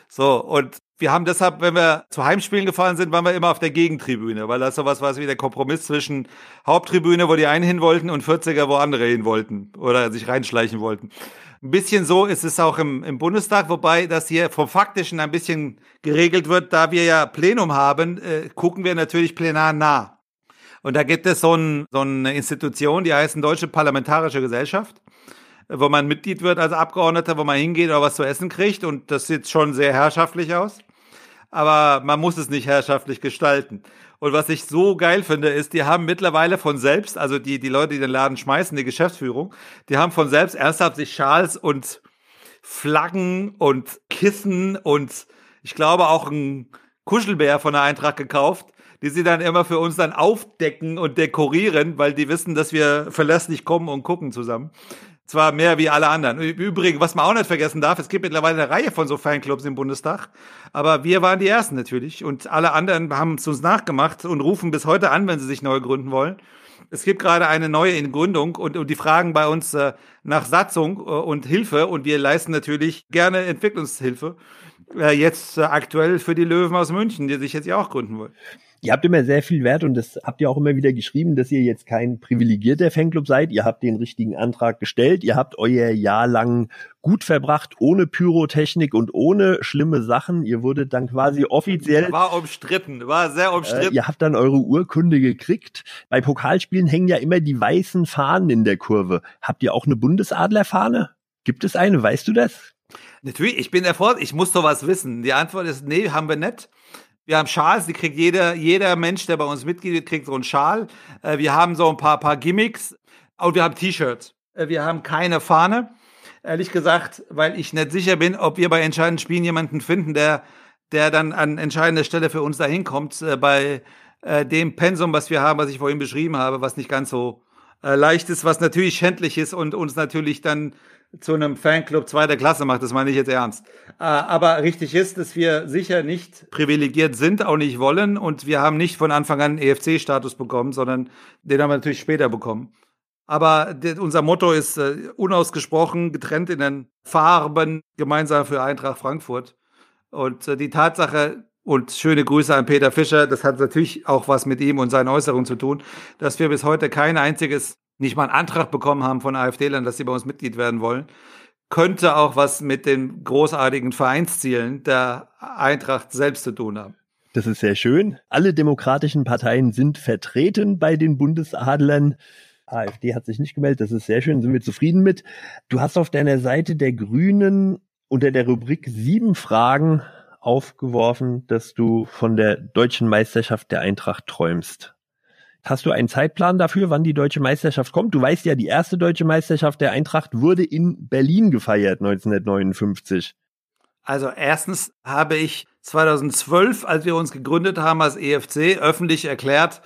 So, und wir haben deshalb, wenn wir zu Heimspielen gefahren sind, waren wir immer auf der Gegentribüne, weil das sowas war wie der Kompromiss zwischen Haupttribüne, wo die einen hin wollten, und 40er, wo andere hin wollten oder sich reinschleichen wollten. Ein bisschen so ist es auch im, im Bundestag, wobei das hier vom Faktischen ein bisschen geregelt wird. Da wir ja Plenum haben, äh, gucken wir natürlich plenar nah. Und da gibt es so, ein, so eine Institution, die heißt Deutsche Parlamentarische Gesellschaft, wo man Mitglied wird als Abgeordneter, wo man hingeht oder was zu essen kriegt. Und das sieht schon sehr herrschaftlich aus. Aber man muss es nicht herrschaftlich gestalten. Und was ich so geil finde, ist, die haben mittlerweile von selbst, also die, die Leute, die den Laden schmeißen, die Geschäftsführung, die haben von selbst ernsthaft sich Schals und Flaggen und Kissen und ich glaube auch ein Kuschelbär von der Eintracht gekauft, die sie dann immer für uns dann aufdecken und dekorieren, weil die wissen, dass wir verlässlich kommen und gucken zusammen zwar mehr wie alle anderen. Übrigens, was man auch nicht vergessen darf, es gibt mittlerweile eine Reihe von so Fanclubs im Bundestag, aber wir waren die Ersten natürlich und alle anderen haben es uns nachgemacht und rufen bis heute an, wenn sie sich neu gründen wollen. Es gibt gerade eine neue Gründung und, und die fragen bei uns äh, nach Satzung äh, und Hilfe und wir leisten natürlich gerne Entwicklungshilfe. Äh, jetzt äh, aktuell für die Löwen aus München, die sich jetzt ja auch gründen wollen. Ihr habt immer sehr viel Wert und das habt ihr auch immer wieder geschrieben, dass ihr jetzt kein privilegierter Fanclub seid. Ihr habt den richtigen Antrag gestellt. Ihr habt euer Jahr lang gut verbracht, ohne Pyrotechnik und ohne schlimme Sachen. Ihr wurdet dann quasi offiziell. War umstritten, war sehr umstritten. Äh, ihr habt dann eure Urkunde gekriegt. Bei Pokalspielen hängen ja immer die weißen Fahnen in der Kurve. Habt ihr auch eine Bundesadlerfahne? Gibt es eine? Weißt du das? Natürlich, ich bin erfordert, ich muss sowas wissen. Die Antwort ist, nee, haben wir nicht. Wir haben Schals, die kriegt jeder, jeder Mensch, der bei uns mitgeht, kriegt so einen Schal. Äh, wir haben so ein paar, paar Gimmicks und wir haben T-Shirts. Äh, wir haben keine Fahne. Ehrlich gesagt, weil ich nicht sicher bin, ob wir bei entscheidenden Spielen jemanden finden, der, der dann an entscheidender Stelle für uns dahin kommt, äh, bei dem Pensum, was wir haben, was ich vorhin beschrieben habe, was nicht ganz so leicht ist, was natürlich schändlich ist und uns natürlich dann zu einem Fanclub zweiter Klasse macht, das meine ich jetzt ernst. Äh, aber richtig ist, dass wir sicher nicht privilegiert sind, auch nicht wollen und wir haben nicht von Anfang an EFC-Status bekommen, sondern den haben wir natürlich später bekommen. Aber unser Motto ist äh, unausgesprochen getrennt in den Farben, gemeinsam für Eintracht Frankfurt. Und äh, die Tatsache, und schöne Grüße an Peter Fischer, das hat natürlich auch was mit ihm und seinen Äußerungen zu tun, dass wir bis heute kein einziges nicht mal einen Antrag bekommen haben von AfD-Lern, dass sie bei uns Mitglied werden wollen, könnte auch was mit den großartigen Vereinszielen der Eintracht selbst zu tun haben. Das ist sehr schön. Alle demokratischen Parteien sind vertreten bei den Bundesadlern. AfD hat sich nicht gemeldet, das ist sehr schön, sind wir zufrieden mit. Du hast auf deiner Seite der Grünen unter der Rubrik sieben Fragen aufgeworfen, dass du von der deutschen Meisterschaft der Eintracht träumst. Hast du einen Zeitplan dafür, wann die deutsche Meisterschaft kommt? Du weißt ja, die erste deutsche Meisterschaft der Eintracht wurde in Berlin gefeiert 1959. Also erstens habe ich 2012, als wir uns gegründet haben als EFC, öffentlich erklärt,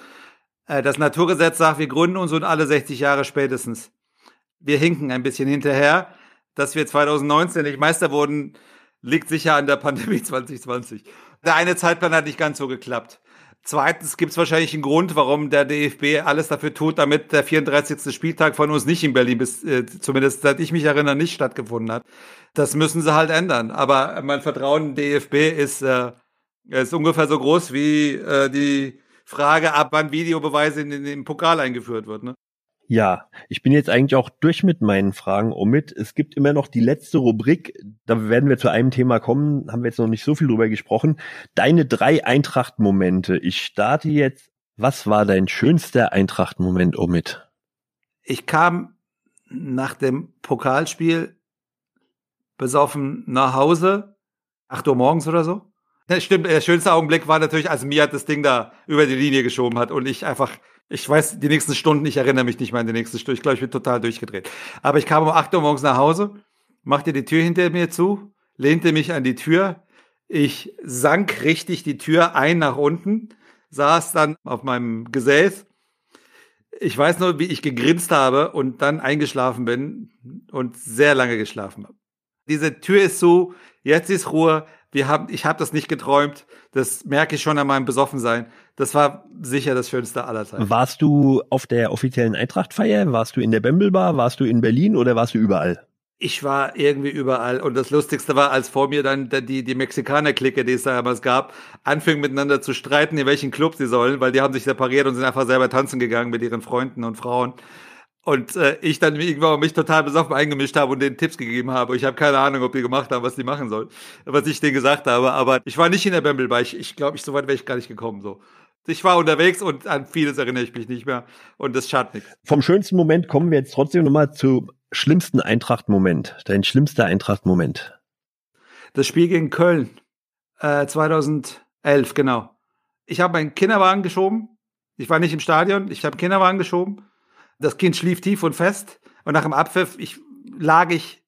äh, das Naturgesetz sagt, wir gründen uns und alle 60 Jahre spätestens. Wir hinken ein bisschen hinterher. Dass wir 2019 nicht Meister wurden, liegt sicher an der Pandemie (laughs) 2020. Der eine Zeitplan hat nicht ganz so geklappt. Zweitens gibt es wahrscheinlich einen Grund, warum der DFB alles dafür tut, damit der 34. Spieltag von uns nicht in Berlin, bis, äh, zumindest seit ich mich erinnere, nicht stattgefunden hat. Das müssen sie halt ändern. Aber mein Vertrauen im DFB ist, äh, ist ungefähr so groß wie äh, die Frage, ab wann Videobeweise in, in den Pokal eingeführt wird. Ne? Ja, ich bin jetzt eigentlich auch durch mit meinen Fragen, Omid. Es gibt immer noch die letzte Rubrik. Da werden wir zu einem Thema kommen. Haben wir jetzt noch nicht so viel drüber gesprochen. Deine drei Eintracht-Momente. Ich starte jetzt. Was war dein schönster Eintracht-Moment, Omid? Ich kam nach dem Pokalspiel besoffen nach Hause. Acht Uhr morgens oder so. Ja, stimmt, der schönste Augenblick war natürlich, als Mia das Ding da über die Linie geschoben hat und ich einfach ich weiß die nächsten Stunden, ich erinnere mich nicht mehr an die nächsten Stunden. Ich glaube, ich bin total durchgedreht. Aber ich kam um 8 Uhr morgens nach Hause, machte die Tür hinter mir zu, lehnte mich an die Tür. Ich sank richtig die Tür ein nach unten, saß dann auf meinem Gesäß. Ich weiß nur, wie ich gegrinst habe und dann eingeschlafen bin und sehr lange geschlafen habe. diese Tür ist zu, jetzt ist Ruhe. Wir haben, ich habe das nicht geträumt. Das merke ich schon an meinem Besoffensein. Das war sicher das Schönste aller Zeiten. Warst du auf der offiziellen Eintrachtfeier? Warst du in der Bembelbar? Warst du in Berlin oder warst du überall? Ich war irgendwie überall und das Lustigste war, als vor mir dann die, die Mexikaner-Clique, die es da damals gab, anfingen miteinander zu streiten, in welchen Club sie sollen, weil die haben sich separiert und sind einfach selber tanzen gegangen mit ihren Freunden und Frauen. Und äh, ich dann irgendwann mich total besoffen eingemischt habe und denen Tipps gegeben habe. Ich habe keine Ahnung, ob die gemacht haben, was die machen sollen, was ich denen gesagt habe. Aber ich war nicht in der Bamble, weil ich, ich glaube, ich so weit wäre ich gar nicht gekommen. So, ich war unterwegs und an vieles erinnere ich mich nicht mehr. Und das schadet nichts. Vom schönsten Moment kommen wir jetzt trotzdem nochmal zu schlimmsten Eintracht-Moment. Dein schlimmster Eintracht-Moment. Das Spiel gegen Köln äh, 2011, genau. Ich habe meinen Kinderwagen geschoben. Ich war nicht im Stadion. Ich habe einen Kinderwagen geschoben. Das Kind schlief tief und fest. Und nach dem Abpfiff ich, lag ich,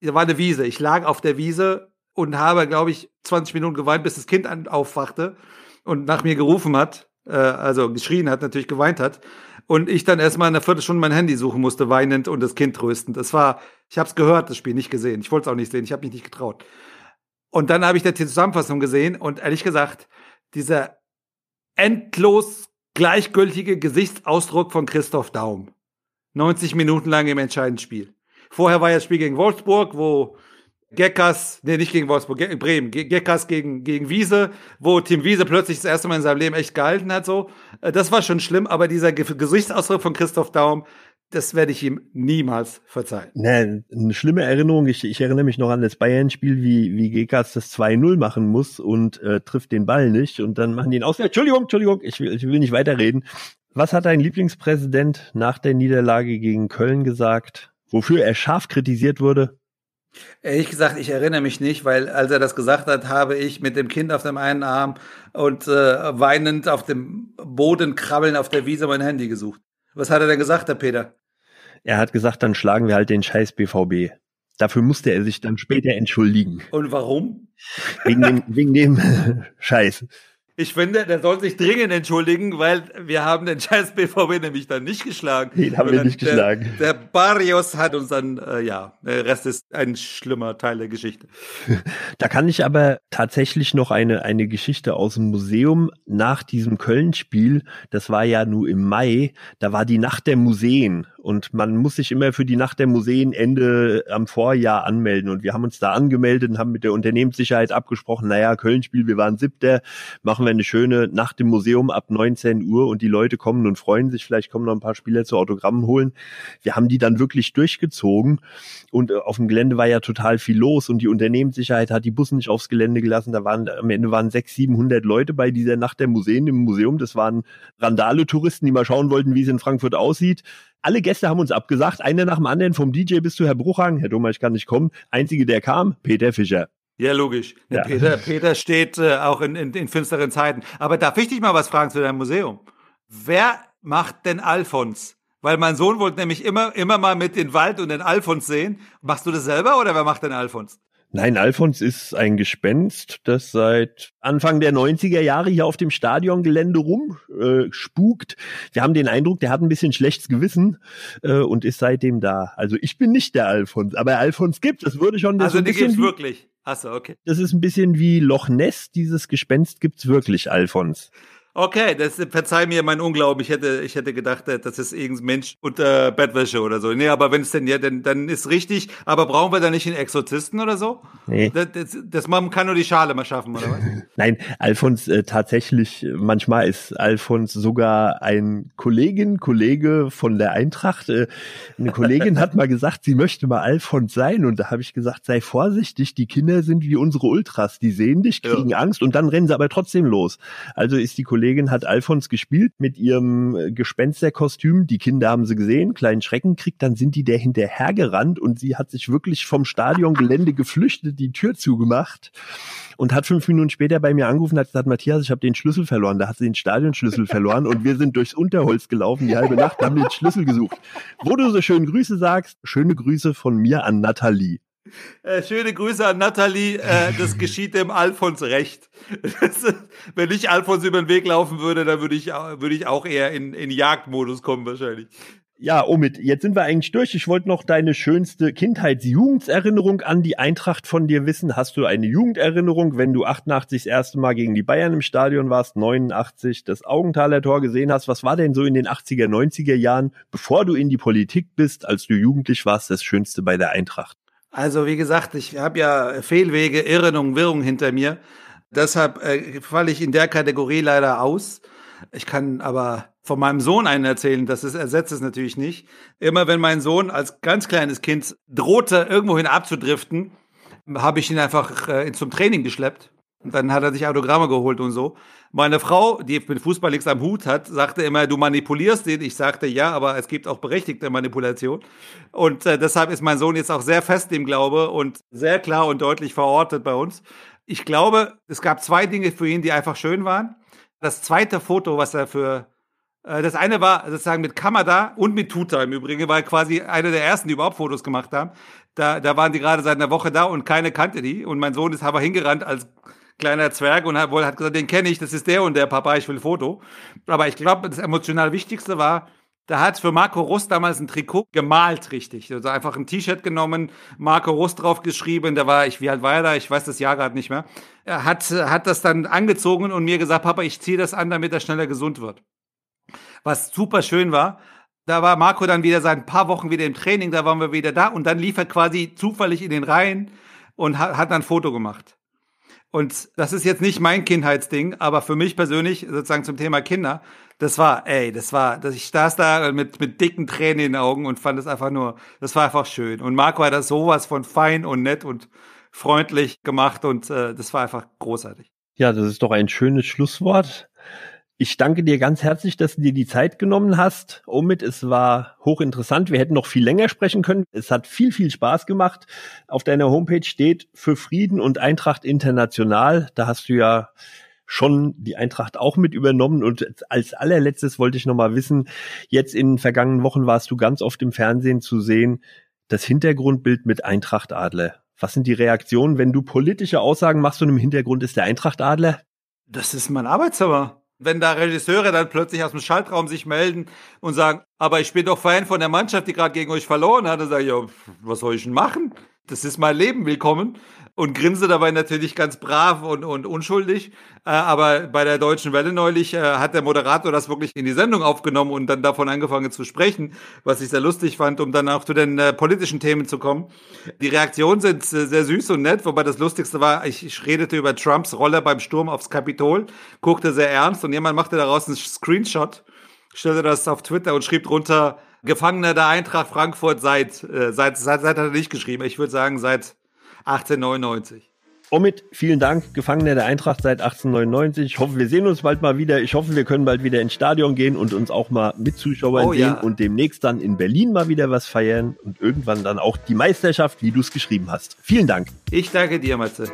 da war eine Wiese. Ich lag auf der Wiese und habe, glaube ich, 20 Minuten geweint, bis das Kind aufwachte und nach mir gerufen hat. Äh, also geschrien hat, natürlich geweint hat. Und ich dann erstmal in einer Viertelstunde mein Handy suchen musste, weinend und das Kind tröstend. Das war, ich habe es gehört, das Spiel nicht gesehen. Ich wollte es auch nicht sehen, ich habe mich nicht getraut. Und dann habe ich die Zusammenfassung gesehen und ehrlich gesagt, dieser endlos gleichgültige Gesichtsausdruck von Christoph Daum. 90 Minuten lang im entscheidenden Spiel. Vorher war ja das Spiel gegen Wolfsburg, wo Geckers, nee, nicht gegen Wolfsburg, Ge Bremen, Ge Geckers gegen, gegen Wiese, wo Tim Wiese plötzlich das erste Mal in seinem Leben echt gehalten hat, so. Äh, das war schon schlimm, aber dieser Ge Gesichtsausdruck von Christoph Daum, das werde ich ihm niemals verzeihen. Ne, eine schlimme Erinnerung. Ich, ich erinnere mich noch an das Bayern-Spiel, wie, wie Gekas das 2-0 machen muss und äh, trifft den Ball nicht und dann machen die ihn aus. Entschuldigung, Entschuldigung, ich will, ich will nicht weiterreden. Was hat dein Lieblingspräsident nach der Niederlage gegen Köln gesagt, wofür er scharf kritisiert wurde? Ehrlich gesagt, ich erinnere mich nicht, weil als er das gesagt hat, habe ich mit dem Kind auf dem einen Arm und äh, weinend auf dem Boden krabbeln auf der Wiese mein Handy gesucht. Was hat er denn gesagt, Herr Peter? Er hat gesagt, dann schlagen wir halt den scheiß BVB. Dafür musste er sich dann später entschuldigen. Und warum? Wegen dem, wegen dem (laughs) Scheiß. Ich finde, der soll sich dringend entschuldigen, weil wir haben den scheiß BVB nämlich dann nicht geschlagen. Den haben wir nicht der, geschlagen. Der Barrios hat uns dann, äh, ja, der Rest ist ein schlimmer Teil der Geschichte. (laughs) Da kann ich aber tatsächlich noch eine, eine Geschichte aus dem Museum nach diesem Köln-Spiel. Das war ja nur im Mai. Da war die Nacht der Museen und man muss sich immer für die Nacht der Museen Ende am Vorjahr anmelden. Und wir haben uns da angemeldet und haben mit der Unternehmenssicherheit abgesprochen, naja, Köln-Spiel, wir waren siebter, machen wir eine schöne Nacht im Museum ab 19 Uhr und die Leute kommen und freuen sich, vielleicht kommen noch ein paar Spieler zu Autogrammen holen. Wir haben die dann wirklich durchgezogen und äh, auf dem Gelände war ja total viel los und die Unternehmenssicherheit hat die Busse nicht aufs Gelände gelassen. Da waren am Ende waren 600, 700 Leute bei dieser Nacht der Museen im Museum. Das waren Randale-Touristen, die mal schauen wollten, wie es in Frankfurt aussieht. Alle Gäste haben uns abgesagt, einer nach dem anderen, vom DJ bis zu Herr Bruchhagen. Herr Dummer, ich kann nicht kommen. Einzige, der kam, Peter Fischer. Ja, logisch. Ja. Peter, Peter steht äh, auch in, in, in finsteren Zeiten. Aber darf ich dich mal was fragen zu deinem Museum? Wer macht denn Alfons? Weil mein Sohn wollte nämlich immer, immer mal mit den Wald und den Alfons sehen. Machst du das selber oder wer macht den Alfons? Nein, Alfons ist ein Gespenst, das seit Anfang der 90er Jahre hier auf dem Stadiongelände rumspukt. Äh. Wir haben den Eindruck, der hat ein bisschen schlechtes Gewissen äh, und ist seitdem da. Also ich bin nicht der Alfons, aber Alfons gibt. Das würde schon das Also ist ein die gibt's wirklich. Achso, okay. Das ist ein bisschen wie Loch Ness. Dieses Gespenst gibt's wirklich, Alfons. Okay, das verzeih mir mein Unglauben. Ich hätte, ich hätte gedacht, äh, das ist irgendein Mensch unter Bettwäsche oder so. Nee, aber wenn es denn ja, dann, dann ist richtig. Aber brauchen wir da nicht einen Exorzisten oder so? Nee. Das, das, das kann nur die Schale mal schaffen, oder was? (laughs) Nein, Alfons äh, tatsächlich, manchmal ist Alfons sogar ein Kollegin, Kollege von der Eintracht. Äh, eine Kollegin (laughs) hat mal gesagt, sie möchte mal Alfons sein. Und da habe ich gesagt, sei vorsichtig, die Kinder sind wie unsere Ultras. Die sehen dich, kriegen Angst und dann rennen sie aber trotzdem los. Also ist die Kollegin, hat Alfons gespielt mit ihrem äh, Gespensterkostüm. Die Kinder haben sie gesehen, kleinen Schrecken kriegt, dann sind die der hinterhergerannt und sie hat sich wirklich vom Stadiongelände geflüchtet, die Tür zugemacht und hat fünf Minuten später bei mir angerufen hat gesagt, Matthias, ich habe den Schlüssel verloren. Da hat sie den Stadionschlüssel verloren und wir sind durchs Unterholz gelaufen, die halbe Nacht, haben den Schlüssel gesucht. Wo du so schön Grüße sagst, schöne Grüße von mir an Nathalie. Äh, schöne Grüße an Nathalie. Äh, das geschieht dem Alfons recht. Ist- wenn ich Alfons über den Weg laufen würde, dann würde ich, würde ich auch eher in, in Jagdmodus kommen wahrscheinlich. Ja, Omid, jetzt sind wir eigentlich durch. Ich wollte noch deine schönste Kindheits-Jugenderinnerung an die Eintracht von dir wissen. Hast du eine Jugenderinnerung, wenn du 88 das erste Mal gegen die Bayern im Stadion warst, 89 das Augenthaler Tor gesehen hast? Was war denn so in den 80er, 90er Jahren, bevor du in die Politik bist, als du jugendlich warst, das Schönste bei der Eintracht? Also wie gesagt, ich habe ja Fehlwege, Irren und Wirrungen hinter mir. Deshalb äh, falle ich in der Kategorie leider aus. Ich kann aber von meinem Sohn einen erzählen, das ist, ersetzt es natürlich nicht. Immer wenn mein Sohn als ganz kleines Kind drohte, irgendwohin abzudriften, habe ich ihn einfach äh, zum Training geschleppt. Und dann hat er sich Autogramme geholt und so. Meine Frau, die mit Fußball nichts am Hut hat, sagte immer, du manipulierst ihn. Ich sagte ja, aber es gibt auch berechtigte Manipulation. Und äh, deshalb ist mein Sohn jetzt auch sehr fest im Glaube und sehr klar und deutlich verortet bei uns. Ich glaube, es gab zwei Dinge für ihn, die einfach schön waren. Das zweite Foto, was er für äh, das eine war sozusagen mit Kamada und mit Tuta im Übrigen, weil quasi einer der ersten, die überhaupt Fotos gemacht haben. Da, da waren die gerade seit einer Woche da und keine kannte die. Und mein Sohn ist aber hingerannt als kleiner Zwerg und hat wohl hat gesagt, den kenne ich, das ist der und der Papa, ich will ein Foto. Aber ich glaube, das emotional Wichtigste war, da hat für Marco Rust damals ein Trikot gemalt, richtig. Also einfach ein T-Shirt genommen, Marco Rust drauf geschrieben, da war ich, wie alt war er da? Ich weiß das Jahr gerade nicht mehr. Er hat, hat das dann angezogen und mir gesagt, Papa, ich ziehe das an, damit er schneller gesund wird was super schön war. Da war Marco dann wieder seit ein paar Wochen wieder im Training, da waren wir wieder da und dann lief er quasi zufällig in den Reihen und hat, dann ein Foto gemacht. Und das ist jetzt nicht mein Kindheitsding, aber für mich persönlich, sozusagen zum Thema Kinder, das war, ey, das war, dass ich saß da mit, mit dicken Tränen in den Augen und fand es einfach nur, das war einfach schön. Und Marco hat das sowas von fein und nett und freundlich gemacht und äh, das war einfach großartig. Ja, das ist doch ein schönes Schlusswort. Ich danke dir ganz herzlich, dass du dir die Zeit genommen hast. Omid, es war hochinteressant. Wir hätten noch viel länger sprechen können. Es hat viel, viel Spaß gemacht. Auf deiner Homepage steht für Frieden und Eintracht international. Da hast du ja schon die Eintracht auch mit übernommen. Und als allerletztes wollte ich noch mal wissen, jetzt in den vergangenen Wochen warst du ganz oft im Fernsehen zu sehen, das Hintergrundbild mit Eintracht Adler. Was sind die Reaktionen, wenn du politische Aussagen machst und im Hintergrund ist der Eintracht Adler? Das ist mein Arbeitszimmer wenn da Regisseure dann plötzlich aus dem Schaltraum sich melden und sagen, aber ich bin doch Fan von der Mannschaft, die gerade gegen euch verloren hat, dann sage ich, ja, was soll ich denn machen? Das ist mein Leben, willkommen und grinse dabei natürlich ganz brav und, und unschuldig. Äh, aber bei der Deutschen Welle neulich äh, hat der Moderator das wirklich in die Sendung aufgenommen und dann davon angefangen zu sprechen, was ich sehr lustig fand, um dann auch zu den äh, politischen Themen zu kommen. Die Reaktionen sind sehr süß und nett, wobei das Lustigste war, ich, ich redete über Trumps Rolle beim Sturm aufs Kapitol, guckte sehr ernst und jemand machte daraus einen Screenshot, stellte das auf Twitter und schrieb drunter, Gefangener der Eintracht Frankfurt seit, äh, seit, seit, seit hat er nicht geschrieben, ich würde sagen seit 1899. Omid, vielen Dank, Gefangener der Eintracht seit 1899. Ich hoffe, wir sehen uns bald mal wieder. Ich hoffe, wir können bald wieder ins Stadion gehen und uns auch mal mit Zuschauern oh, sehen ja. und demnächst dann in Berlin mal wieder was feiern und irgendwann dann auch die Meisterschaft, wie du es geschrieben hast. Vielen Dank. Ich danke dir, Matze.